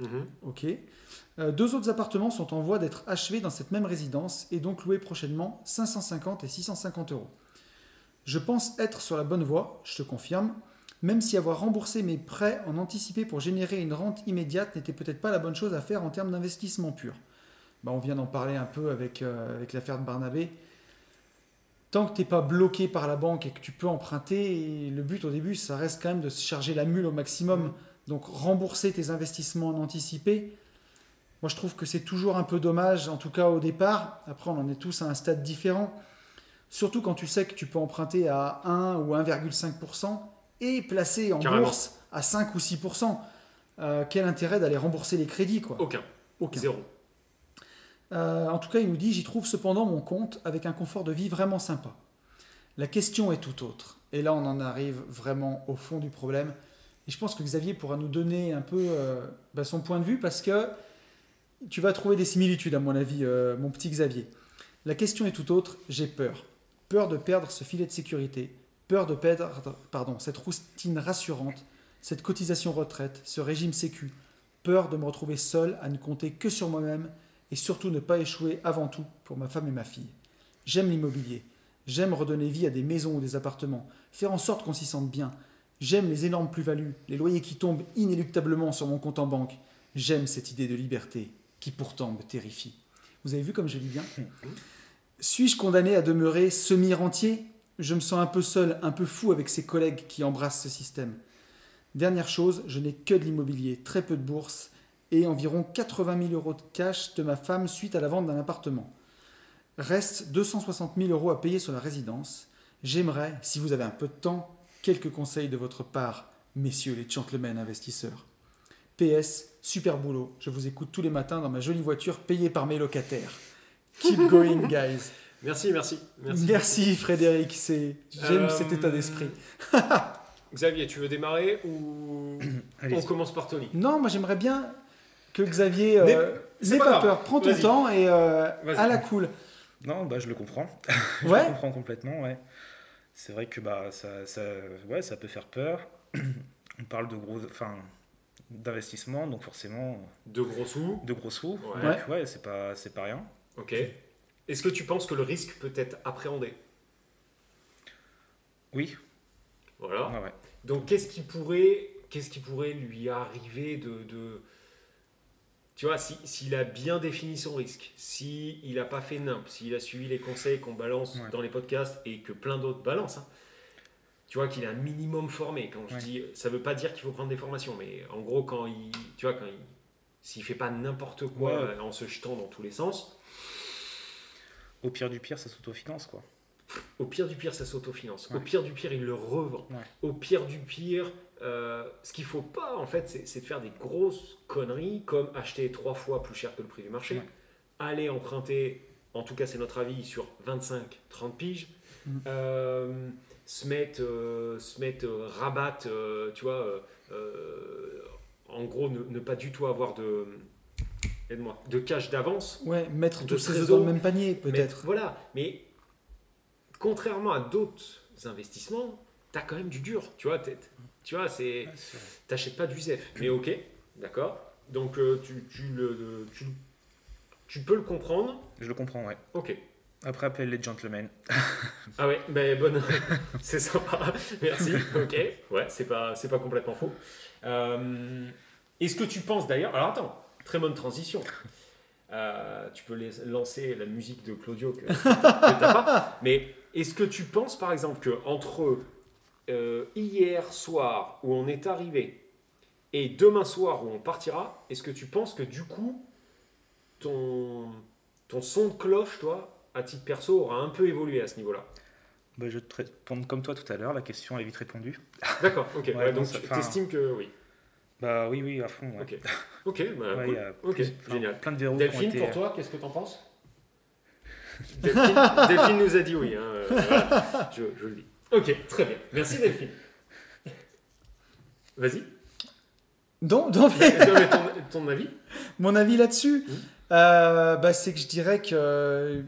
Speaker 2: Mhm.
Speaker 1: Ok. Euh, deux autres appartements sont en voie d'être achevés dans cette même résidence et donc loués prochainement 550 et 650 euros. Je pense être sur la bonne voie, je te confirme, même si avoir remboursé mes prêts en anticipé pour générer une rente immédiate n'était peut-être pas la bonne chose à faire en termes d'investissement pur. Bah, on vient d'en parler un peu avec, euh, avec l'affaire de Barnabé. Tant que tu n'es pas bloqué par la banque et que tu peux emprunter, le but au début, ça reste quand même de se charger la mule au maximum. Donc rembourser tes investissements en anticipé, moi je trouve que c'est toujours un peu dommage, en tout cas au départ. Après, on en est tous à un stade différent. Surtout quand tu sais que tu peux emprunter à 1 ou 1,5% et placer en
Speaker 2: Carrément.
Speaker 1: bourse à 5 ou 6%. Euh, quel intérêt d'aller rembourser les crédits quoi?
Speaker 2: Aucun.
Speaker 1: Aucun.
Speaker 2: Zéro.
Speaker 1: Euh, en tout cas, il nous dit J'y trouve cependant mon compte avec un confort de vie vraiment sympa. La question est tout autre. Et là, on en arrive vraiment au fond du problème. Et je pense que Xavier pourra nous donner un peu euh, bah, son point de vue parce que tu vas trouver des similitudes, à mon avis, euh, mon petit Xavier. La question est tout autre J'ai peur. Peur de perdre ce filet de sécurité. Peur de perdre pardon, cette routine rassurante, cette cotisation retraite, ce régime sécu. Peur de me retrouver seul à ne compter que sur moi-même et surtout ne pas échouer avant tout pour ma femme et ma fille. J'aime l'immobilier. J'aime redonner vie à des maisons ou des appartements, faire en sorte qu'on s'y sente bien. J'aime les énormes plus-values, les loyers qui tombent inéluctablement sur mon compte en banque. J'aime cette idée de liberté qui pourtant me terrifie. Vous avez vu comme je lis bien Suis-je condamné à demeurer semi-rentier? Je me sens un peu seul, un peu fou avec ces collègues qui embrassent ce système. Dernière chose, je n'ai que de l'immobilier, très peu de bourse et environ 80 000 euros de cash de ma femme suite à la vente d'un appartement. Reste 260 000 euros à payer sur la résidence. J'aimerais, si vous avez un peu de temps, quelques conseils de votre part, messieurs les gentlemen investisseurs. PS, super boulot, je vous écoute tous les matins dans ma jolie voiture payée par mes locataires. Keep going, guys.
Speaker 2: Merci, merci. Merci.
Speaker 1: Merci, Frédéric, c'est j'aime
Speaker 2: Euh,
Speaker 1: cet état d'esprit.
Speaker 2: Xavier, tu veux démarrer ou on commence par Tony?
Speaker 1: Non, moi j'aimerais bien que Xavier euh,
Speaker 2: N'aie- pas
Speaker 1: peur, prends ton temps et euh, à la cool.
Speaker 3: Non, bah, je le comprends. je
Speaker 1: Ouais.
Speaker 3: le comprends complètement, ouais. C'est vrai que bah, ça, ça, ouais, ça peut faire peur. On parle de gros, enfin, d'investissement, donc forcément
Speaker 2: De gros sous.
Speaker 3: de gros sous.
Speaker 2: Ouais.
Speaker 3: Donc, ouais, c'est pas, c'est pas rien.
Speaker 2: Ok. Est-ce que tu penses que le risque peut être appréhendé?
Speaker 3: Oui,
Speaker 2: Voilà.
Speaker 3: ouais, ouais.
Speaker 2: Donc qu'est-ce qui pourrait, qu'est-ce qui pourrait lui arriver de, de- tu vois, si- s'il a bien défini son risque, s'il n'a pas fait nimp, s'il a suivi les conseils qu'on balance
Speaker 3: Ouais.
Speaker 2: dans les podcasts et que plein d'autres balancent, hein, tu vois qu'il est un minimum formé. Quand je
Speaker 3: Ouais.
Speaker 2: dis, ça veut pas dire qu'il faut prendre des formations, mais en gros quand il, tu vois, quand il, s'il fait pas n'importe quoi
Speaker 3: Ouais.
Speaker 2: euh, en se jetant dans tous les sens,
Speaker 3: Au pire du pire, ça s'autofinance, quoi.
Speaker 2: Au pire du pire, ça s'autofinance. Au pire du pire, il le revend. Au pire du pire, euh, ce qu'il faut pas, en fait, c'est de faire des grosses conneries comme acheter trois fois plus cher que le prix du marché,
Speaker 3: Ouais.
Speaker 2: aller emprunter, en tout cas c'est notre avis, sur 25-30 piges, euh, se mettre, euh, se mettre euh, rabat, tu vois, en gros, ne, ne pas du tout avoir de, aide-moi, de cash d'avance.
Speaker 1: Ouais, mettre
Speaker 2: De
Speaker 1: tous ses œufs dans le même panier, peut-être.
Speaker 2: voilà, mais contrairement à d'autres investissements, tu as quand même du dur. Tu vois, tu vois, c'est, t'achètes pas du ZEF. Mais ok, d'accord. Donc euh, tu, tu le, le- tu, tu peux le comprendre.
Speaker 3: Je le comprends, ouais.
Speaker 2: Ok.
Speaker 3: Après, appelle les gentlemen.
Speaker 2: Ah ouais, ben bonne, c'est sympa. Merci. Ok. Ouais, c'est pas, c'est pas complètement faux. Euh, est-ce que tu penses d'ailleurs Alors attends, très bonne transition. Euh, tu peux les- lancer la musique de Claudio que, que t'as pas. Mais est-ce que tu penses par exemple que entre euh, hier soir où on est arrivé et demain soir où on partira, est-ce que tu penses que du coup ton ton son de cloche, toi, à titre perso, aura un peu évolué à ce niveau-là?
Speaker 3: Bah, je te réponds comme toi tout à l'heure, la question est vite répondue.
Speaker 2: D'accord, ok.
Speaker 3: Ouais,
Speaker 2: Ouais,
Speaker 3: non,
Speaker 2: donc tu estimes que oui.
Speaker 3: Bah oui, oui, à fond. Ouais.
Speaker 2: Ok. Ok, bah, cool.
Speaker 3: enfin,
Speaker 2: génial.
Speaker 3: Plein de verrous
Speaker 2: Delphine,
Speaker 3: été-
Speaker 2: pour toi, qu'est-ce que t'en penses? Delphine, Delphine nous a dit oui. hein, euh, voilà. je, je le dis. Ok, très bien. Merci Delphine. Vas-y.
Speaker 1: Donc, donc,
Speaker 2: ton, ton avis.
Speaker 1: mon avis là-dessus, euh, bah, c'est que je dirais que,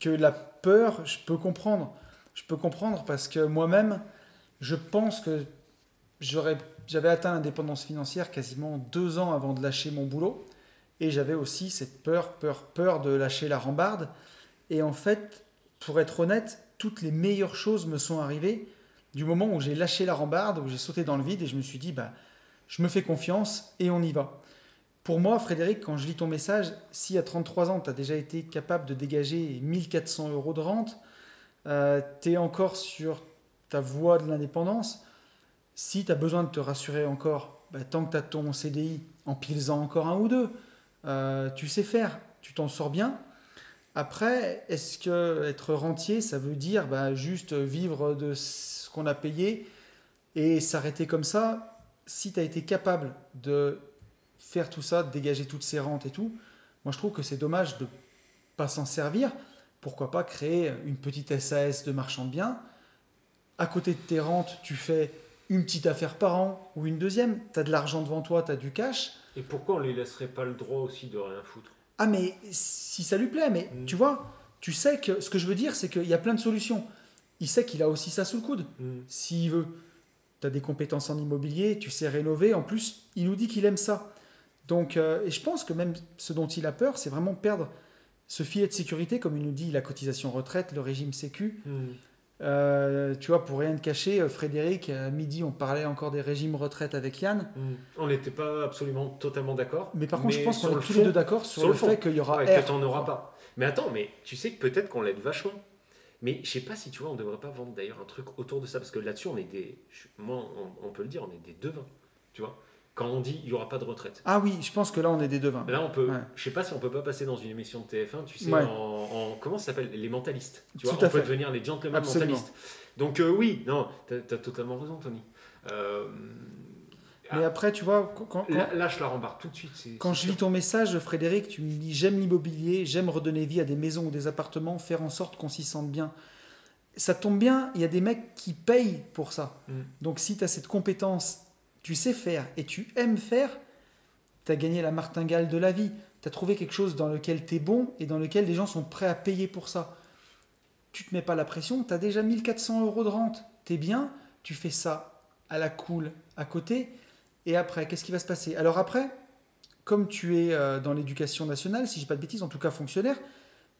Speaker 1: que la peur, je peux comprendre. Je peux comprendre parce que moi-même, je pense que j'avais atteint l'indépendance financière quasiment deux ans avant de lâcher mon boulot. Et j'avais aussi cette peur, peur, peur de lâcher la rambarde. Et en fait, pour être honnête, toutes les meilleures choses me sont arrivées du moment où j'ai lâché la rambarde, où j'ai sauté dans le vide et je me suis dit, bah, je me fais confiance et on y va. Pour moi, Frédéric, quand je lis ton message, si à 33 ans, tu as déjà été capable de dégager 1400 euros de rente, euh, tu es encore sur ta voie de l'indépendance, si tu as besoin de te rassurer encore, bah, tant que tu as ton CDI, empile-en encore un ou deux. Euh, tu sais faire, tu t'en sors bien. Après, est-ce que être rentier, ça veut dire bah, juste vivre de ce qu'on a payé et s'arrêter comme ça? Si tu as été capable de faire tout ça, de dégager toutes ces rentes et tout, moi je trouve que c'est dommage de pas s'en servir. Pourquoi pas créer une petite SAS de marchand de biens? À côté de tes rentes, tu fais une petite affaire par an ou une deuxième. Tu as de l'argent devant toi, tu as du cash.
Speaker 2: Et pourquoi on les laisserait pas le droit aussi de rien foutre?
Speaker 1: Ah mais si ça lui plaît, mais
Speaker 2: Mm.
Speaker 1: tu vois, tu sais que ce que je veux dire, c'est qu'il y a plein de solutions. Il sait qu'il a aussi ça sous le coude.
Speaker 2: Mm.
Speaker 1: S'il veut, tu as des compétences en immobilier, tu sais rénover. En plus, il nous dit qu'il aime ça. Donc, euh, et je pense que même ce dont il a peur, c'est vraiment perdre ce filet de sécurité, comme il nous dit, la cotisation retraite, le régime sécu.
Speaker 2: Mm.
Speaker 1: Euh, tu vois, pour rien te cacher, euh, Frédéric, à midi, on parlait encore des régimes retraite avec Yann.
Speaker 2: Mm. On n'était pas absolument totalement d'accord.
Speaker 1: Mais par contre, je pense qu'on est tous les deux d'accord sur,
Speaker 2: sur
Speaker 1: le, fait qu'il y aura
Speaker 2: ouais,
Speaker 1: R.
Speaker 2: que t'en auras pas. Mais attends, mais tu sais que peut-être qu'on l'aide vachement. Mais je sais pas si tu vois, on devrait pas vendre d'ailleurs un truc autour de ça parce que là-dessus, on est des. Moi, on, on peut le dire, on est des devins. Tu vois Quand on dit il y aura pas de retraite.
Speaker 1: Ah oui, je pense que là, on est des devins.
Speaker 2: Là, on peut.
Speaker 1: Ouais.
Speaker 2: Je sais pas si on peut pas passer dans une émission de TF1, tu sais,
Speaker 1: Ouais.
Speaker 2: en, en- Comment ça s'appelle? Les mentalistes. Tu vois
Speaker 1: Tout à
Speaker 2: On peut
Speaker 1: fait.
Speaker 2: devenir les gentlemen
Speaker 1: Absolument.
Speaker 2: mentalistes. Donc, euh, oui, non, t'as as totalement raison, Tony. Euh,
Speaker 1: Mais après, tu vois, quand, quand-
Speaker 2: là- lâche la rambarde tout de suite.
Speaker 1: quand je lis ton message, Frédéric, tu me dis j'aime l'immobilier, j'aime redonner vie à des maisons ou des appartements, faire en sorte qu'on s'y sente bien. Ça tombe bien, il y a des mecs qui payent pour ça.
Speaker 2: Mm.
Speaker 1: Donc si tu as cette compétence, tu sais faire et tu aimes faire, tu as gagné la martingale de la vie. Tu as trouvé quelque chose dans lequel tu es bon et dans lequel les gens sont prêts à payer pour ça. Tu te mets pas la pression, tu as déjà 1400 euros de rente. Tu es bien, tu fais ça à la cool à côté. Et après, qu'est-ce qui va se passer? Alors après, comme tu es euh, dans l'éducation nationale, si je dis pas de bêtises, en tout cas fonctionnaire,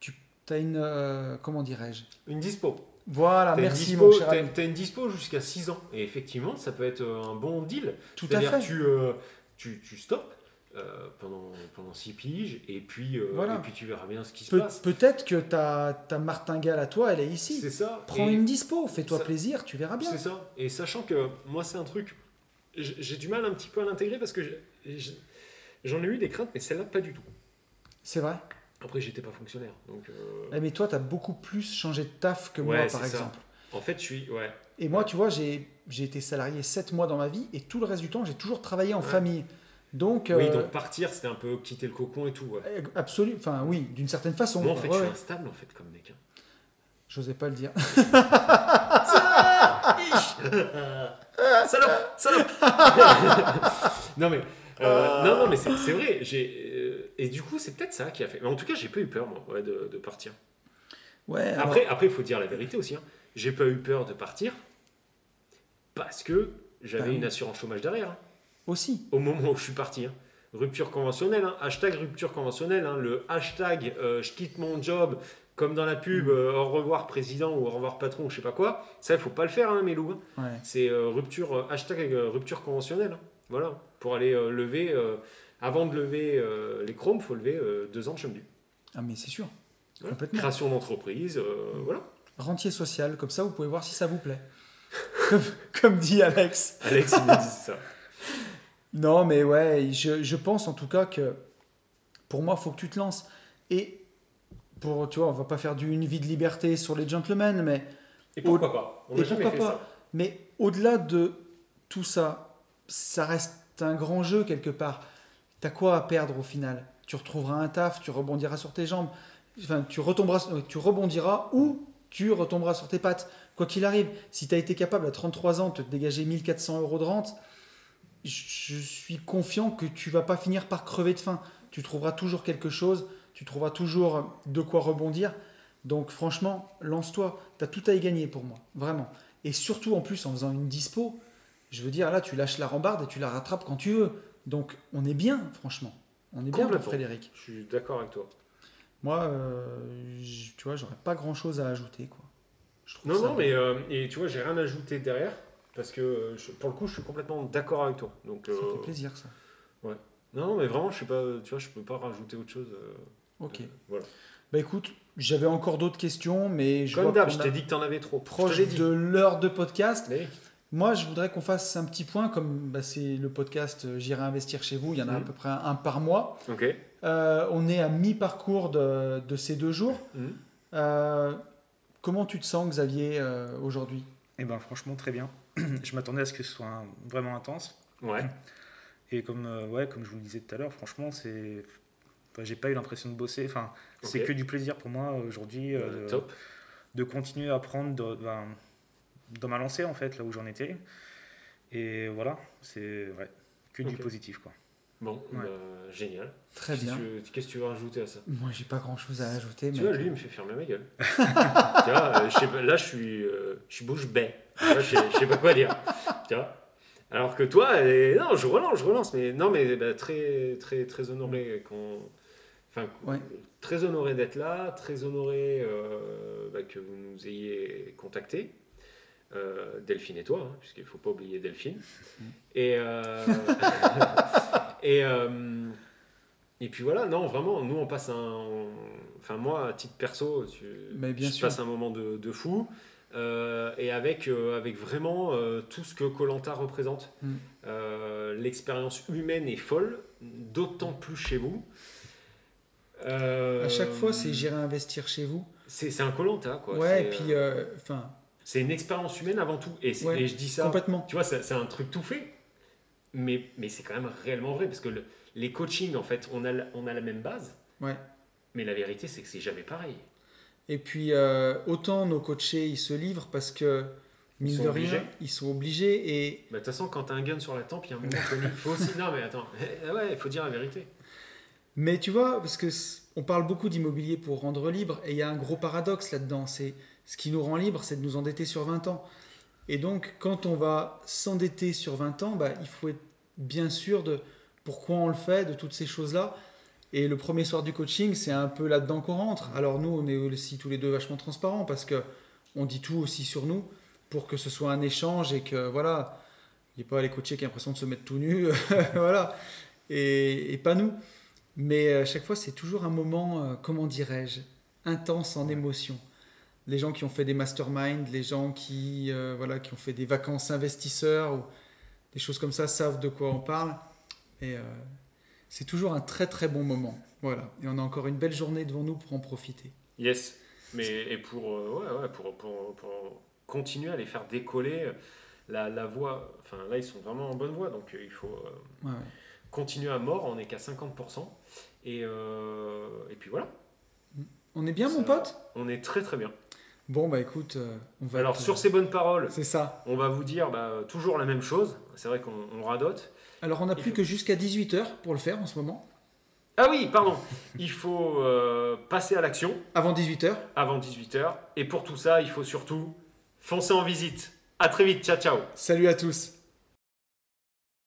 Speaker 1: tu as une... euh, comment dirais-je?
Speaker 2: Une dispo.
Speaker 1: Voilà, merci
Speaker 2: dispo-
Speaker 1: mon cher
Speaker 2: t'as-
Speaker 1: ami.
Speaker 2: t'as une dispo jusqu'à 6 ans. Et effectivement, ça peut être euh, un bon deal.
Speaker 1: Tout à fait.
Speaker 2: tu, euh, tu, tu stoppes euh, pendant, pendant 6 piges et puis, euh,
Speaker 1: Voilà.
Speaker 2: et puis tu verras bien ce qui se
Speaker 1: Pe-
Speaker 2: passe.
Speaker 1: Peut-être que ta, ta martingale à toi, elle est ici.
Speaker 2: C'est ça.
Speaker 1: Prends
Speaker 2: Et-
Speaker 1: une dispo, fais-toi plaisir, tu verras bien.
Speaker 2: C'est ça. Et sachant que moi, c'est un truc, j'ai du mal un petit peu à l'intégrer parce que j'en ai eu des craintes, mais celle-là, pas du tout.
Speaker 1: C'est vrai.
Speaker 2: Après, j'étais pas fonctionnaire. Donc, euh,
Speaker 1: Eh, Mais toi, tu as beaucoup plus changé de taf que
Speaker 2: Ouais,
Speaker 1: moi, par
Speaker 2: ça.
Speaker 1: exemple.
Speaker 2: en fait, je suis. Ouais.
Speaker 1: Et moi, tu vois, j'ai été salarié 7 mois dans ma vie et tout le reste du temps, j'ai toujours travaillé en
Speaker 2: Ouais.
Speaker 1: famille. Donc,
Speaker 2: Oui,
Speaker 1: euh,
Speaker 2: donc partir, c'était un peu quitter le cocon et tout. Ouais.
Speaker 1: euh, absolu, enfin oui, d'une certaine façon.
Speaker 2: Moi, en fait, je suis instable, en fait, comme mec. hein.
Speaker 1: J'osais pas le dire.
Speaker 2: salope Salope Non, mais. euh, non, non, mais c'est vrai. j'ai, et du coup, c'est peut-être ça qui a fait. Mais en tout cas, j'ai pas eu peur, moi, ouais, de, de partir.
Speaker 1: Ouais, alors-
Speaker 2: Après, après, il faut dire la vérité aussi. Hein. J'ai pas eu peur de partir parce que j'avais
Speaker 1: Bah
Speaker 2: une assurance chômage derrière. hein,
Speaker 1: aussi.
Speaker 2: au moment où je suis parti. hein. Rupture conventionnelle, hein. hashtag rupture conventionnelle, le hashtag euh, je quitte mon job comme dans la pub,
Speaker 1: Mm.
Speaker 2: euh, au revoir président ou au revoir patron, je sais pas quoi. Ça, il faut pas le faire, hein, mes loups.
Speaker 1: Ouais.
Speaker 2: C'est euh, rupture, hashtag rupture conventionnelle. Voilà, pour aller lever, avant de lever euh, les chromes, il faut lever euh, deux ans de chômage.
Speaker 1: Ah, mais c'est sûr.
Speaker 2: Voilà.
Speaker 1: Complètement.
Speaker 2: Création d'entreprise, euh, voilà.
Speaker 1: Rentier social, comme ça, vous pouvez voir si ça vous plaît. comme, comme dit Alex.
Speaker 2: Alex, il me dit ça.
Speaker 1: Non, mais ouais, je, je pense en tout cas que pour moi, il faut que tu te lances. Et pour, tu vois, on va pas faire du une vie de liberté sur les gentlemen, mais,
Speaker 2: Et pourquoi pas On
Speaker 1: et pourquoi
Speaker 2: fait
Speaker 1: pas
Speaker 2: ça.
Speaker 1: mais au-delà de tout ça, ça reste un grand jeu quelque part. Quoi à perdre au final? Tu retrouveras un taf, tu rebondiras sur tes jambes, enfin, tu, retomberas, tu rebondiras ou tu retomberas sur tes pattes. Quoi qu'il arrive, si tu as été capable à 33 ans de te dégager 1400 euros de rente, je suis confiant que tu vas pas finir par crever de faim. Tu trouveras toujours quelque chose, tu trouveras toujours de quoi rebondir. Donc franchement, lance-toi. Tu as tout à y gagner pour moi, vraiment. Et surtout en plus en faisant une dispo, Je veux dire, là, tu lâches la rambarde et tu la rattrapes quand tu veux. Donc, on est bien, franchement. On est bien pour. Frédéric.
Speaker 2: Je suis d'accord avec toi.
Speaker 1: Moi, euh, tu vois, j'aurais pas grand chose à ajouter, quoi. Je
Speaker 2: Non, non, mais euh, et tu vois, j'ai rien ajouté derrière parce que euh, je- pour le coup, je suis complètement d'accord avec toi. Donc,
Speaker 1: Ça
Speaker 2: euh,
Speaker 1: fait plaisir, ça.
Speaker 2: non, non, mais vraiment, je suis pas, tu vois, je peux pas rajouter autre chose.
Speaker 1: Ok.
Speaker 2: voilà.
Speaker 1: Bah écoute, j'avais encore d'autres questions, mais je
Speaker 2: Comme d'hab, je t'ai dit que t'en avais trop.
Speaker 1: proche
Speaker 2: dit.
Speaker 1: de l'heure de podcast.
Speaker 2: Mais-
Speaker 1: Moi, je voudrais qu'on fasse un petit point, comme bah, c'est le podcast euh, J'irai investir chez vous, il y en a à
Speaker 2: Mhm.
Speaker 1: peu près un par mois. Euh, on est à mi-parcours de, de ces deux jours.
Speaker 2: Mhm.
Speaker 1: Euh, comment tu te sens, Xavier, euh, aujourd'hui?
Speaker 3: Et ben franchement très bien. je m'attendais à ce que ce soit un- vraiment intense.
Speaker 2: Ouais.
Speaker 3: Et comme, euh, ouais, comme je vous le disais tout à l'heure, franchement, c'est. enfin, j'ai pas eu l'impression de bosser. Enfin, c'est que du plaisir pour moi aujourd'hui euh, de-
Speaker 2: top.
Speaker 3: de continuer à apprendre de- ben, dans ma lancée, en fait, là où j'en étais. Et voilà, c'est ouais, que du
Speaker 2: Ok.
Speaker 3: positif, quoi.
Speaker 2: Bon,
Speaker 3: Ouais.
Speaker 2: bah, génial.
Speaker 1: Très bien.
Speaker 2: Qu'est-ce que tu veux rajouter à ça?
Speaker 1: Moi, j'ai pas grand-chose à ajouter.
Speaker 2: Tu
Speaker 1: mais-
Speaker 2: vois, lui, il me fait fermer ma gueule. tu vois, euh, je sais pas, là, je suis, euh, je suis bouche bée. Je sais, je sais pas quoi dire. Tu vois? Alors que toi, euh, non, je relance, je relance, mais non, mais bah, très, très, très honoré qu'on, enfin,
Speaker 1: Ouais.
Speaker 2: très honoré d'être là, très honoré euh, bah, que vous nous ayez contacté. Euh, Delphine et toi, hein, puisqu'il faut pas oublier Delphine. Et euh, et euh, et puis voilà, non, vraiment, nous on passe un. on- Enfin, moi, à titre perso, tu,
Speaker 1: Mais bien
Speaker 2: je
Speaker 1: sûr.
Speaker 2: passe un moment de, de fou. euh, et avec, euh, avec vraiment euh, tout ce que Colanta représente.
Speaker 1: Mm.
Speaker 2: Euh, L'expérience humaine est folle, d'autant plus chez vous. Euh,
Speaker 1: À chaque fois, c'est J'irai investir chez vous.
Speaker 2: C'est c'est un Colanta, quoi.
Speaker 1: ouais,
Speaker 2: C'est,
Speaker 1: et puis,
Speaker 2: euh,
Speaker 1: enfin,
Speaker 2: c'est une expérience humaine avant tout. Et,
Speaker 1: Ouais,
Speaker 2: et je dis ça
Speaker 1: complètement.
Speaker 2: tu vois, c'est un truc tout fait, mais, mais c'est quand même réellement vrai, parce que le- les coachings, en fait, on a, la- on a la même base,
Speaker 1: Ouais.
Speaker 2: mais la vérité, c'est que c'est jamais pareil.
Speaker 1: Et puis, euh, autant nos coachés, ils se livrent parce que, mine
Speaker 2: sont
Speaker 1: de
Speaker 2: obligés.
Speaker 1: rien, ils sont obligés. Et
Speaker 2: Bah, De toute façon, quand t'as un gun sur la tempe, il y a un moment il faut aussi... Non, mais attends, eh, ouais, il faut dire la vérité.
Speaker 1: Mais tu vois, parce que on parle beaucoup d'immobilier pour rendre libre, et il y a un gros paradoxe là-dedans. C'est ce qui nous rend libre, c'est de nous endetter sur 20 ans. Et donc, quand on va s'endetter sur 20 ans, bah, il faut être bien sûr de pourquoi on le fait, de toutes ces choses-là. Et le premier soir du coaching, c'est un peu là-dedans qu'on rentre. Alors nous, on est aussi tous les deux vachement transparents parce que on dit tout aussi sur nous pour que ce soit un échange et que voilà, il n'y ait pas les coachés qui ont l'impression de se mettre tout nus, voilà, et, et pas nous. Mais à chaque fois, c'est toujours un moment, euh, comment dirais-je, intense en émotion. Les gens qui ont fait des masterminds, les gens qui, euh, voilà, qui ont fait des vacances investisseurs ou des choses comme ça savent de quoi on parle. Et euh, c'est toujours un très très bon moment. Voilà. Et on a encore une belle journée devant nous pour en profiter.
Speaker 2: Yes. Mais, et pour, euh, ouais, ouais, pour, pour, pour continuer à les faire décoller, la, la voie... Enfin, là, ils sont vraiment en bonne voie, donc il faut...
Speaker 1: Ouais,
Speaker 2: continuer à mort, on n'est qu'à 50%. Et, et puis voilà,
Speaker 1: On est bien, mon pote?
Speaker 2: On est très très bien.
Speaker 1: Bon, bah écoute, euh, on va.
Speaker 2: Alors
Speaker 1: être-
Speaker 2: sur ces bonnes paroles,
Speaker 1: C'est ça.
Speaker 2: on va vous dire bah, toujours la même chose. C'est vrai qu'on on radote.
Speaker 1: Alors, on n'a plus
Speaker 2: faut-
Speaker 1: que jusqu'à 18h pour le faire en ce moment.
Speaker 2: Ah oui, pardon. Il faut euh, passer à l'action
Speaker 1: Avant 18h.
Speaker 2: avant 18h. Et pour tout ça, il faut surtout foncer en visite. À très vite. Ciao, ciao.
Speaker 1: Salut à tous.